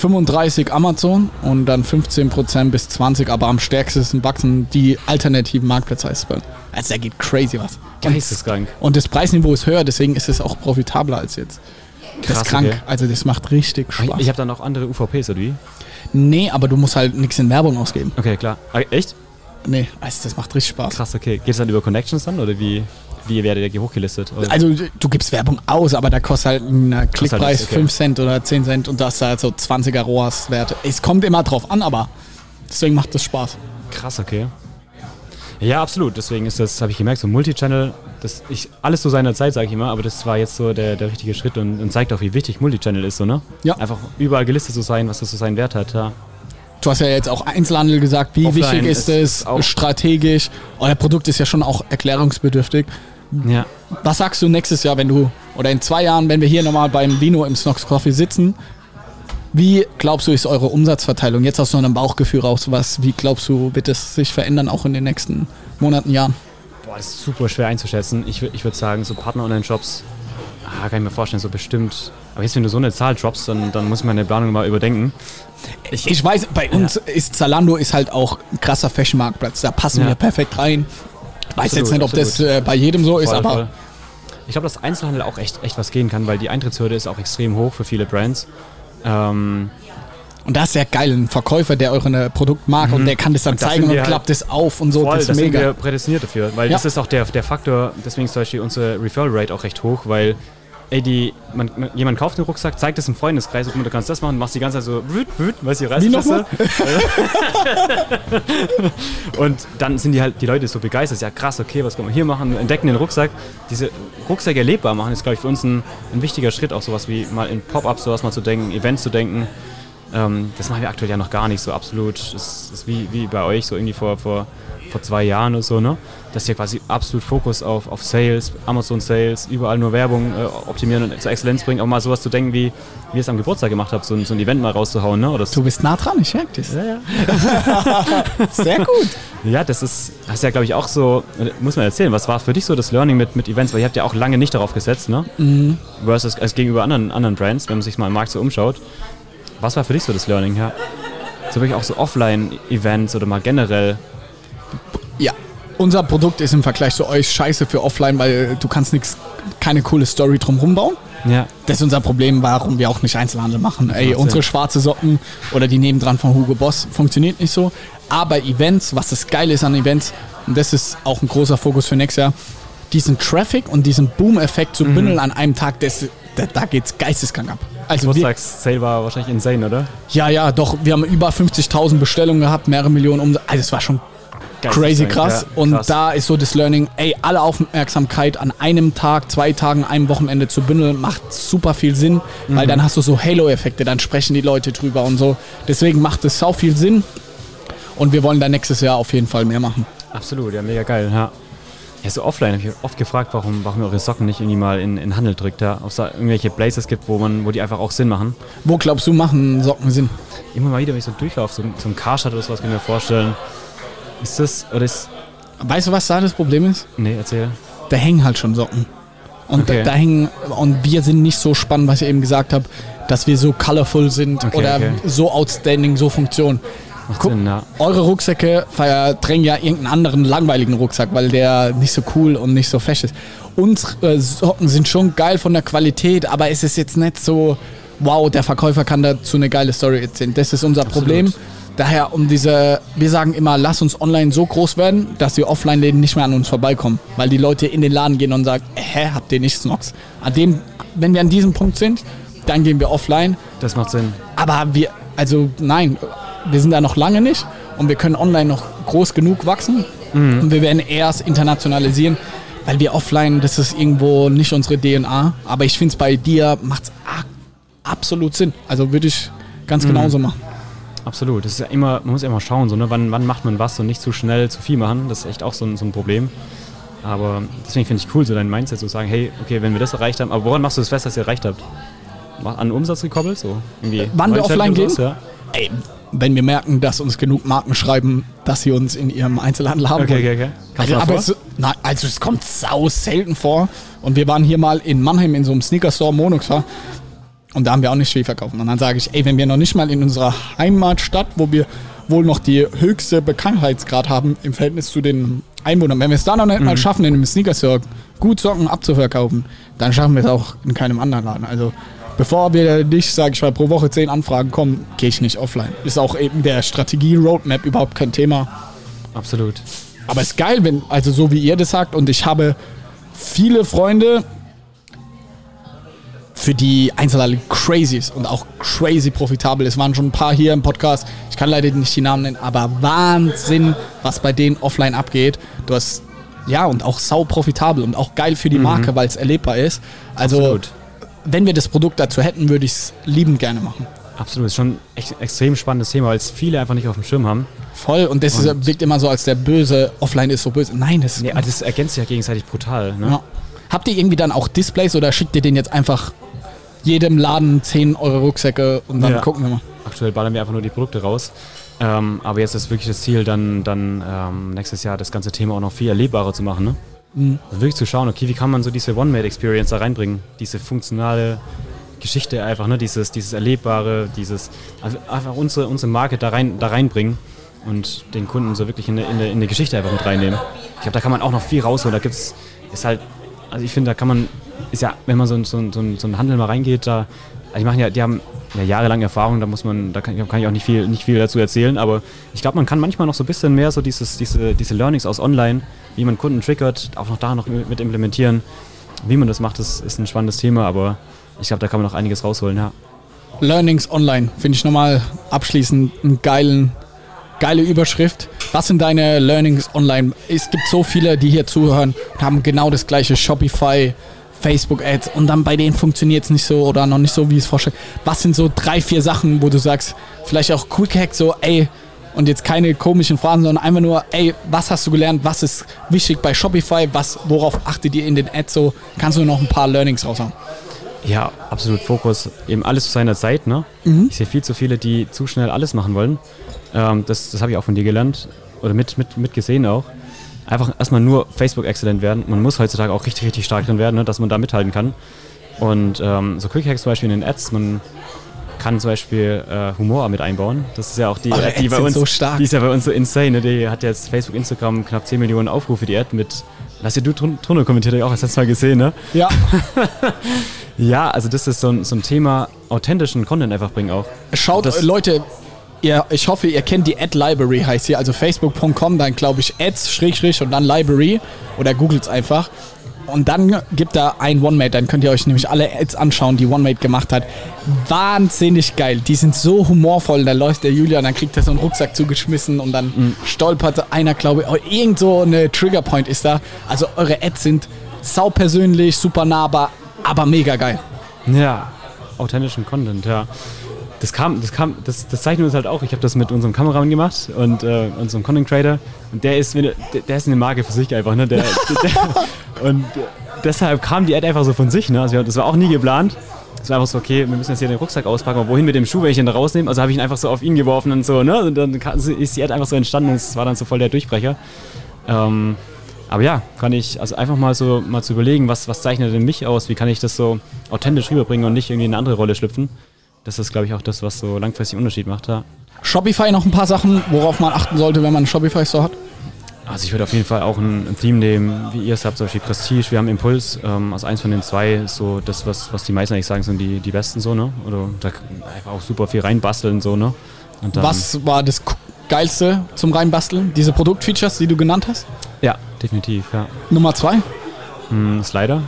35 Amazon und dann 15% bis 20, aber am stärksten wachsen die alternativen Marktplätze heißt bei uns. Also da geht crazy was. Und, Geisteskrank. und das Preisniveau ist höher, deswegen ist es auch profitabler als jetzt. Das ist Krass, krank. okay. Also das macht richtig Ich, Spaß. ich habe dann noch andere UVPs, oder wie? nee, aber du musst halt nichts in Werbung ausgeben. Okay, klar. Ah, Echt? Nee, also das macht richtig Spaß. Krass, okay. Geht es dann über Connections dann oder wie, wie werdet ihr hochgelistet? Oder? Also du gibst Werbung aus, aber da kostet halt ein Klickpreis nichts, okay. 5 Cent oder 10 Cent und das ist halt so 20er ROAS-Werte. Es kommt immer drauf an, aber deswegen macht das Spaß. Krass, okay. Ja, absolut. Deswegen ist das, habe ich gemerkt, so Multichannel, das ich alles zu seiner Zeit, sage ich immer, aber das war jetzt so der, der richtige Schritt und, und zeigt auch, wie wichtig Multichannel ist, so, ne? Ja. Einfach überall gelistet zu sein, was das so seinen Wert hat, ja. Du hast ja jetzt auch Einzelhandel gesagt, wie Offline wichtig ist ist- es strategisch? Euer Produkt ist ja schon auch erklärungsbedürftig. Ja. Was sagst du nächstes Jahr, wenn du, oder in zwei Jahren, wenn wir hier nochmal beim Vino im Snox Coffee sitzen, wie glaubst du, ist eure Umsatzverteilung jetzt aus so einem Bauchgefühl raus? Was, wie glaubst du, wird es sich verändern auch in den nächsten Monaten, Jahren? Boah, das ist super schwer einzuschätzen. Ich, ich würde sagen, so Partner-Online-Shops, ah, kann ich mir vorstellen, so bestimmt. Aber jetzt, wenn du so eine Zahl droppst, dann, dann muss ich meine Planung mal überdenken. Ich weiß, bei uns ist Zalando ist halt auch ein krasser Fashion-Marktplatz. Da passen Ja. wir perfekt rein. Weiß Absolut, jetzt nicht, ob das absolut. äh, bei jedem so ist, Voll, aber voll. Ich glaube, dass Einzelhandel auch echt, echt was gehen kann, weil die Eintrittshürde ist auch extrem hoch für viele Brands. Ähm, und da ist ja geil, ein Verkäufer, der euer Produkt mag und der kann das dann Mhm. Und das zeigen sind und halt klappt es auf und so. voll, das das ist sind mega. wir prädestiniert dafür, weil Ja. das ist auch der, der Faktor, deswegen ist zum Beispiel unsere Referral Rate auch recht hoch, weil ey, die, man, man, jemand kauft den Rucksack, zeigt es im Freundeskreis, guck mal, du kannst das machen, machst die ganze Zeit so, wüt, wüt, weißt du, die nochmal? [LAUGHS] Und dann sind die halt die Leute so begeistert. Ja, krass, okay, was kann man hier machen? Entdecken den Rucksack. Diese Rucksäcke erlebbar machen ist, glaube ich, für uns ein, ein wichtiger Schritt, auch sowas wie mal in Pop-Ups sowas mal zu denken, Events zu denken. Ähm, das machen wir aktuell ja noch gar nicht so absolut. Das ist wie, wie bei euch, so irgendwie vor, vor, vor zwei Jahren oder so, ne? Dass ihr quasi absolut Fokus auf, auf Sales, Amazon Sales, überall nur Werbung äh, optimieren und zur Exzellenz bringen, auch mal sowas zu denken, wie, wie ihr es am Geburtstag gemacht habt, so, ein- so ein Event mal rauszuhauen, ne? Oder. Du bist nah dran, ich merke das. Ja, ja. [LAUGHS] Sehr gut. Ja, das ist, das ist ja, glaube ich, auch so, muss man erzählen, was war für dich so das Learning mit, mit Events? Weil ihr habt ja auch lange nicht darauf gesetzt, ne? Mhm. Versus als gegenüber anderen, anderen Brands, wenn man sich mal im Markt so umschaut. Was war für dich so das Learning, ja? So wirklich auch so Offline-Events oder mal generell. Ja, unser Produkt ist im Vergleich zu euch scheiße für offline, weil du kannst nix, keine coole Story drumherum bauen. Ja. Das ist unser Problem, warum wir auch nicht Einzelhandel machen. Ey, unsere schwarze Socken oder die nebendran von Hugo Boss funktioniert nicht so. Aber Events, was das Geile ist an Events, und das ist auch ein großer Fokus für nächstes Jahr, diesen Traffic und diesen Boom-Effekt zu bündeln an einem Tag, das, da, da geht's geisteskrank ab. Also Geburtstagssale war wahrscheinlich insane, oder? ja, ja, doch, wir haben über 50.000 Bestellungen gehabt, mehrere Millionen Umsatz. Also es war schon crazy krass. ja, und krass. da ist so das Learning, ey, alle Aufmerksamkeit an einem Tag, zwei Tagen, einem Wochenende zu bündeln, macht super viel Sinn, weil Mhm. dann hast du so Halo-Effekte, dann sprechen die Leute drüber und so. Deswegen macht es sau viel Sinn und wir wollen da nächstes Jahr auf jeden Fall mehr machen. Absolut, ja, mega geil. Ja, ja so offline habe ich oft gefragt, warum, warum ihr eure Socken nicht irgendwie mal in, in Handel drückt. Ja? Ob es da irgendwelche Places gibt, wo, man, wo die einfach auch Sinn machen. Wo glaubst du, machen Socken Sinn? Immer mal wieder, wenn ich so durchlaufe, so, so ein Karstadt oder sowas, kann ich mir vorstellen. Ist das, oder ist, Weißt du, was da das Problem ist? nee, erzähl. Da hängen halt schon Socken. Und Okay. da, da hängen, und wir sind nicht so spannend, was ich eben gesagt habe, dass wir so colorful sind Okay, oder okay. so outstanding, so Funktion. Guck, Sinn, ja. Eure Rucksäcke verdrängen ja irgendeinen anderen langweiligen Rucksack, weil der nicht so cool und nicht so fesch ist. Unsere äh, Socken sind schon geil von der Qualität, aber es ist jetzt nicht so, wow, der Verkäufer kann dazu eine geile Story erzählen. Das ist unser Problem. Daher um diese, wir sagen immer, lass uns online so groß werden, dass die Offline-Läden nicht mehr an uns vorbeikommen, weil die Leute in den Laden gehen und sagen, hä, habt ihr nicht Snox? An dem, wenn wir an diesem Punkt sind, dann gehen wir offline. Das macht Sinn. Aber wir, also nein, wir sind da noch lange nicht und wir können online noch groß genug wachsen und wir werden erst internationalisieren, weil wir offline, das ist irgendwo nicht unsere DNA. Aber ich finde es bei dir macht es absolut Sinn. Also würde ich ganz genauso machen. Absolut. Das ist ja immer, man muss ja immer schauen, so, ne? wann, wann macht man was und nicht zu schnell zu viel machen. Das ist echt auch so ein, so ein Problem. Aber deswegen finde ich cool, so dein Mindset zu sagen, hey, okay, wenn wir das erreicht haben, aber woran machst du es fest, dass ihr erreicht habt? An Umsatz gekoppelt? So, irgendwie wann wir offline oder sowas, Ey, wenn wir merken, dass uns genug Marken schreiben, dass sie uns in ihrem Einzelhandel haben Okay, okay, okay. Kannst Also, du aber es, nein, also es kommt sau selten vor. Und wir waren hier mal in Mannheim in so einem Sneaker-Store Monoxa. Und da haben wir auch nicht viel verkauft. Und dann sage ich, ey, wenn wir noch nicht mal in unserer Heimatstadt, wo wir wohl noch die höchste Bekanntheitsgrad haben im Verhältnis zu den Einwohnern, wenn wir es da noch nicht mal schaffen, in einem Sneaker-Store gut Socken abzuverkaufen, dann schaffen wir es auch in keinem anderen Laden. Also bevor wir nicht, sage ich mal, pro Woche zehn Anfragen kommen, gehe ich nicht offline. Ist auch eben der Strategie-Roadmap überhaupt kein Thema. Absolut. Aber es ist geil, wenn, also so wie ihr das sagt, und ich habe viele Freunde, für die Einzelhandel crazy ist und auch crazy profitabel. Es waren schon ein paar hier im Podcast. Ich kann leider nicht die Namen nennen, aber Wahnsinn, was bei denen offline abgeht. Du hast, ja, und auch sau profitabel und auch geil für die Marke, weil es erlebbar ist. Also, Absolut. wenn wir das Produkt dazu hätten, würde ich es liebend gerne machen. Absolut. Ist schon echt extrem spannendes Thema, weil es viele einfach nicht auf dem Schirm haben. Voll. Und das ist, wirkt immer so, als der Böse, offline ist so böse. Nein, das ist Nee, das ergänzt sich ja gegenseitig brutal. Ne? Ja. Habt ihr irgendwie dann auch Displays oder schickt ihr den jetzt einfach jedem Laden 10 Euro Rucksäcke und dann Ja. gucken wir mal? Aktuell ballern wir einfach nur die Produkte raus. Ähm, aber jetzt ist wirklich das Ziel, dann, dann ähm, nächstes Jahr das ganze Thema auch noch viel erlebbarer zu machen. Ne? Mhm. Also wirklich zu schauen, okay, wie kann man so diese One-Made-Experience da reinbringen? Diese funktionale Geschichte einfach, ne? dieses, dieses Erlebbare, dieses also einfach unsere, unsere Marke da, rein, da reinbringen und den Kunden so wirklich in eine, in eine, in eine Geschichte einfach mit reinnehmen. Ich glaube, da kann man auch noch viel rausholen. Da gibt's, ist halt, also ich finde, da kann man, ist ja, wenn man so, so, so, so einen Handel mal reingeht, da, also die machen ja, die haben ja jahrelang Erfahrung, da muss man, da kann, kann ich auch nicht viel, nicht viel dazu erzählen, aber ich glaube, man kann manchmal noch so ein bisschen mehr so dieses, diese, diese Learnings aus Online, wie man Kunden triggert, auch noch da noch mit implementieren. Wie man das macht, das ist ein spannendes Thema, aber ich glaube, da kann man noch einiges rausholen, ja. Learnings online, finde ich nochmal abschließend einen geilen, geile Überschrift. Was sind deine Learnings online? Es gibt so viele, die hier zuhören und haben genau das gleiche Shopify, Facebook Ads und dann bei denen funktioniert es nicht so oder noch nicht so, wie es vorstellt. Was sind so drei, vier Sachen, wo du sagst, vielleicht auch Quick Hack, so, ey, und jetzt keine komischen Phrasen, sondern einfach nur, ey, was hast du gelernt, was ist wichtig bei Shopify, was, worauf achtet ihr in den Ads so? Kannst du noch ein paar Learnings raushauen? Ja, absolut Fokus. Eben alles zu seiner Zeit. Ne? Ich sehe viel zu viele, die zu schnell alles machen wollen. Ähm, das das habe ich auch von dir gelernt oder mit, mit, mit gesehen auch. Einfach erstmal nur Facebook exzellent werden. Man muss heutzutage auch richtig, richtig stark drin werden, ne? dass man da mithalten kann. Und ähm, so Quick Hacks zum Beispiel in den Ads, man kann zum Beispiel äh, Humor mit einbauen. Das ist ja auch die Eure Ad, die Ads bei uns, so stark. die ist ja bei uns so insane. Ne? Die hat jetzt Facebook, Instagram knapp 10 Millionen Aufrufe, die Ad mit Lass dir du drunter kommentiert, ich auch das letzte Mal gesehen, ne? Ja. [LAUGHS] Ja, also das ist so ein, so ein Thema authentischen Content einfach bringen auch. Schaut, Das- Leute, ihr, ich hoffe, ihr kennt die Ad Library, heißt sie, also facebook.com, dann glaube ich Ads, Schrägstrich und dann Library oder googelt es einfach. Und dann gibt da ein OneMate, dann könnt ihr euch nämlich alle Ads anschauen, die OneMate gemacht hat. Wahnsinnig geil. Die sind so humorvoll. Da läuft der Julian, dann kriegt er so einen Rucksack zugeschmissen und dann stolpert einer, glaube ich, oh, irgend so eine Triggerpoint ist da. Also eure Ads sind saupersönlich, super nahbar, aber mega geil. Ja, authentischen Content, ja. Das kam, das kam, das, das zeichnet uns halt auch. Ich habe das mit unserem Kameramann gemacht und äh, unserem Content Creator. Und der ist, der, ist eine Marke für sich einfach, ne? Der, der, [LAUGHS] und deshalb kam die Ad einfach so von sich, ne? Also das war auch nie geplant. Es war einfach so, okay, wir müssen jetzt hier den Rucksack auspacken, aber wohin mit dem Schuh, wenn ich ihn da rausnehme? Also habe ich ihn einfach so auf ihn geworfen und so, ne? Und dann ist die Ad einfach so entstanden und es war dann so voll der Durchbrecher. Ähm, aber ja, kann ich, also einfach mal so mal zu überlegen, was, was zeichnet denn mich aus? Wie kann ich das so authentisch rüberbringen und nicht irgendwie in eine andere Rolle schlüpfen? Das ist, glaube ich, auch das, was so langfristig einen Unterschied macht. Ja. Shopify noch ein paar Sachen, worauf man achten sollte, wenn man einen Shopify-Store hat. Also ich würde auf jeden Fall auch ein, ein Theme nehmen, wie ihr es habt, zum Beispiel Prestige, wir haben Impuls, ähm, also eins von den zwei ist so das, was, was die meisten eigentlich sagen, sind die, die besten so, ne? Oder da einfach auch super viel reinbasteln, so, ne? Was war das Geilste zum Reinbasteln? Diese Produktfeatures, die du genannt hast? Ja, definitiv, ja. Nummer zwei? Hm, Slider,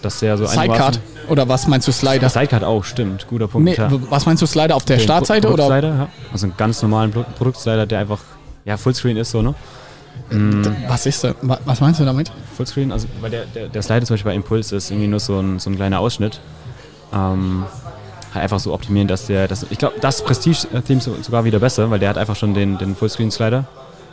dass der so Sidecard. Oder was meinst du Slider? Sidecard auch, stimmt, guter Punkt. Nee, ja. was meinst du Slider auf der Den Startseite Pro oder ja. Also einen ganz normalen Pro Produktslider, der einfach ja, Fullscreen ist, so, ne? was ist da? Was meinst du damit? Fullscreen, also weil der, der, der Slider zum Beispiel bei Impuls ist irgendwie nur so ein, so ein kleiner Ausschnitt. Ähm, halt einfach so optimieren, dass der, das, ich glaube, das Prestige-Theme so, sogar wieder besser, weil der hat einfach schon den, den Fullscreen-Slider.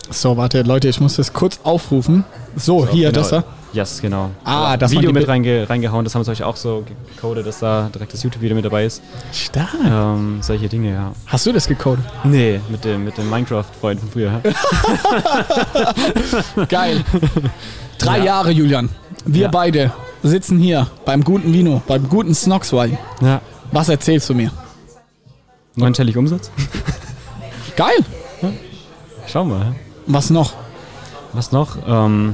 So, warte, Leute, ich muss das kurz aufrufen. So, hier, genau. das da. Yes, genau. Ah, man Video mit reinge, reingehauen, das haben wir zum Beispiel auch so gecodet, dass da direkt das YouTube-Video mit dabei ist. Stark. Ähm, solche Dinge, ja. Hast du das gecodet? Nee, mit dem, mit dem Minecraft-Freund von früher. [LAUGHS] Geil. Drei Ja. Jahre, Julian. Wir Ja. beide sitzen hier beim guten Vino, beim guten Snox-Wein. ja. Was erzählst du mir? Neunstellig Umsatz? Geil. Schauen wir. Was noch? Was noch? Ähm,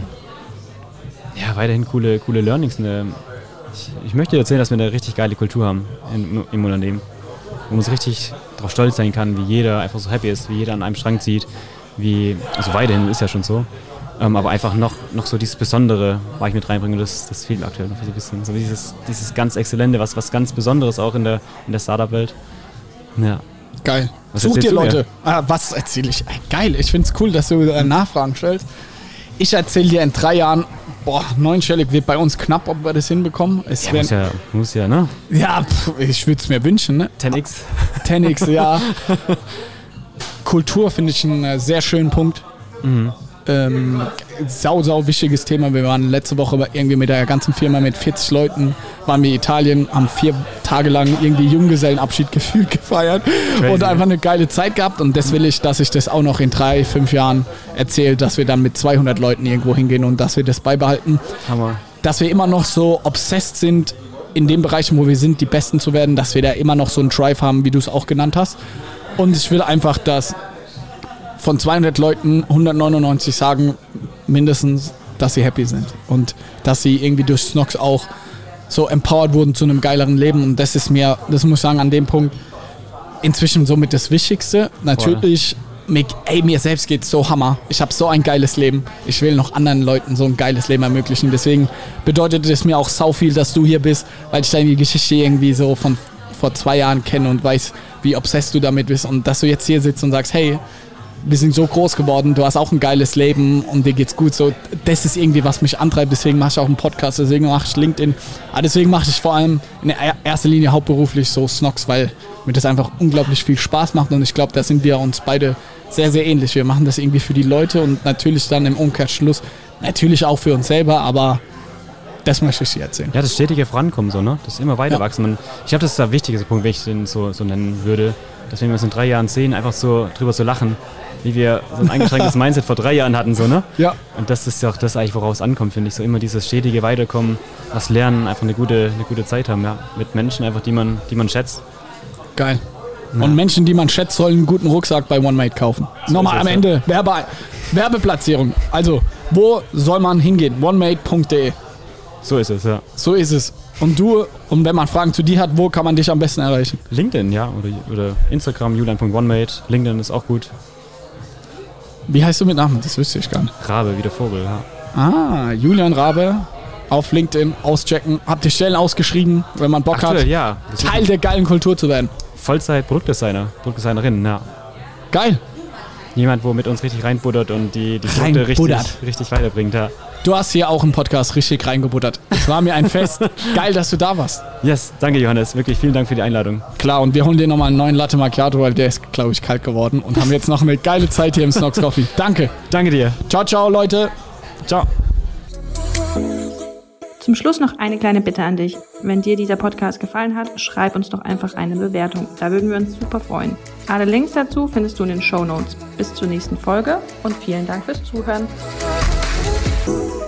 ja, weiterhin coole, coole Learnings. Ne? Ich, ich möchte dir erzählen, dass wir eine richtig geile Kultur haben in, im Unternehmen. Wo man so richtig darauf stolz sein kann, wie jeder einfach so happy ist, wie jeder an einem Strang zieht. Wie, also weiterhin ist ja schon so. Ähm, aber einfach noch, noch so dieses Besondere, was ich mit reinbringe, das, das fehlt mir aktuell noch so ein bisschen. So dieses, dieses ganz Exzellente, was, was ganz Besonderes auch in der, in der Startup-Welt. Ja. Geil. Was Such dir? Leute. Ah, was erzähle ich? Geil, ich finde es cool, dass du äh, Nachfragen stellst. Ich erzähle dir in drei Jahren, boah, neunstellig wird bei uns knapp, ob wir das hinbekommen. Es Ja, muss ja, muss ja, ne? ja pff, ich würde es mir wünschen, ne? 10x. 10x, [LAUGHS] ja. [LAUGHS] Kultur finde ich einen äh, sehr schönen Punkt. Ähm, sau, sau wichtiges Thema. Wir waren letzte Woche irgendwie mit der ganzen Firma mit 40 Leuten, waren wir in Italien, haben vier Tage lang irgendwie Junggesellenabschied [LAUGHS] gefühlt gefeiert und einfach eine geile Zeit gehabt. Und das will ich, dass ich das auch noch in drei, fünf Jahren erzähle, dass wir dann mit 200 Leuten irgendwo hingehen und dass wir das beibehalten Hammer. dass wir immer noch so obsessed sind, in den Bereichen, wo wir sind, die Besten zu werden, dass wir da immer noch so einen Drive haben, wie du es auch genannt hast. Und ich will einfach, dass von 200 Leuten 199 sagen mindestens, dass sie happy sind und dass sie irgendwie durch Snox auch so empowered wurden zu einem geileren Leben. Und das ist mir, das muss ich sagen, an dem Punkt inzwischen somit das Wichtigste. Natürlich, mir, ey, mir selbst geht so Hammer. Ich habe so ein geiles Leben. Ich will noch anderen Leuten so ein geiles Leben ermöglichen. Deswegen bedeutet es mir auch sau viel, dass du hier bist, weil ich deine Geschichte irgendwie so von vor zwei Jahren kenne und weiß, wie obsessed du damit bist. Und dass du jetzt hier sitzt und sagst, hey, wir sind so groß geworden, du hast auch ein geiles Leben und dir geht's gut. So, das ist irgendwie, was mich antreibt. Deswegen mache ich auch einen Podcast, deswegen mache ich LinkedIn. Aber deswegen mache ich vor allem in er- erster Linie hauptberuflich so Snox, weil mir das einfach unglaublich viel Spaß macht und ich glaube, da sind wir uns beide sehr, sehr ähnlich. Wir machen das irgendwie für die Leute und natürlich dann im Umkehrschluss natürlich auch für uns selber, aber das möchte ich dir erzählen. Ja, das stetige Vorankommen so, ne? Das immer weiter Ja. wachsen. Man, ich glaube, das ist der wichtigste Punkt, wenn ich den so, so nennen würde. Dass wenn wir uns in drei Jahren sehen, einfach so drüber zu lachen, wie wir so ein eingeschränktes [LAUGHS] Mindset vor drei Jahren hatten, so, ne? Ja. Und das ist ja auch das eigentlich, woraus es ankommt, finde ich. So immer dieses stetige Weiterkommen, was lernen, einfach eine gute, eine gute Zeit haben, ja. Mit Menschen einfach, die man, die man schätzt. Geil. Und Menschen, die man schätzt, sollen einen guten Rucksack bei OneMate kaufen. Nochmal ist am es, Ende Werbe Werbeplatzierung. Also, Wo soll man hingehen? onemate.de. So ist es, ja. So ist es. Und du, und wenn man Fragen zu dir hat, wo kann man dich am besten erreichen? LinkedIn, ja, oder, oder Instagram, julian.onemate. LinkedIn ist auch gut. Wie heißt du mit Namen? Das wüsste ich gar nicht. Rabe, wie der Vogel, ja. Ah, Julian Rabe auf LinkedIn auschecken. Habt ihr Stellen ausgeschrieben, wenn man Bock Aktuell, hat, ja. Teil der geilen Kultur zu werden. Vollzeit-Produktdesigner, Produktdesignerin, ja. Geil. Jemand, wo mit uns richtig reinbuddert und die, die Produkte richtig, richtig weiterbringt, ja. Du hast hier auch im Podcast richtig reingebuttert. Es war mir ein Fest. [LAUGHS] Geil, dass du da warst. Yes, danke Johannes, wirklich vielen Dank für die Einladung. Klar, und wir holen dir nochmal einen neuen Latte Macchiato, weil der ist, glaube ich, kalt geworden. Und haben jetzt noch eine geile Zeit hier im Snox Coffee. Danke. Danke dir. Ciao, ciao, Leute. Ciao. Zum Schluss noch eine kleine Bitte an dich. Wenn dir dieser Podcast gefallen hat, schreib uns doch einfach eine Bewertung. Da würden wir uns super freuen. Alle Links dazu findest du in den Show Notes. Bis zur nächsten Folge und vielen Dank fürs Zuhören. Oh.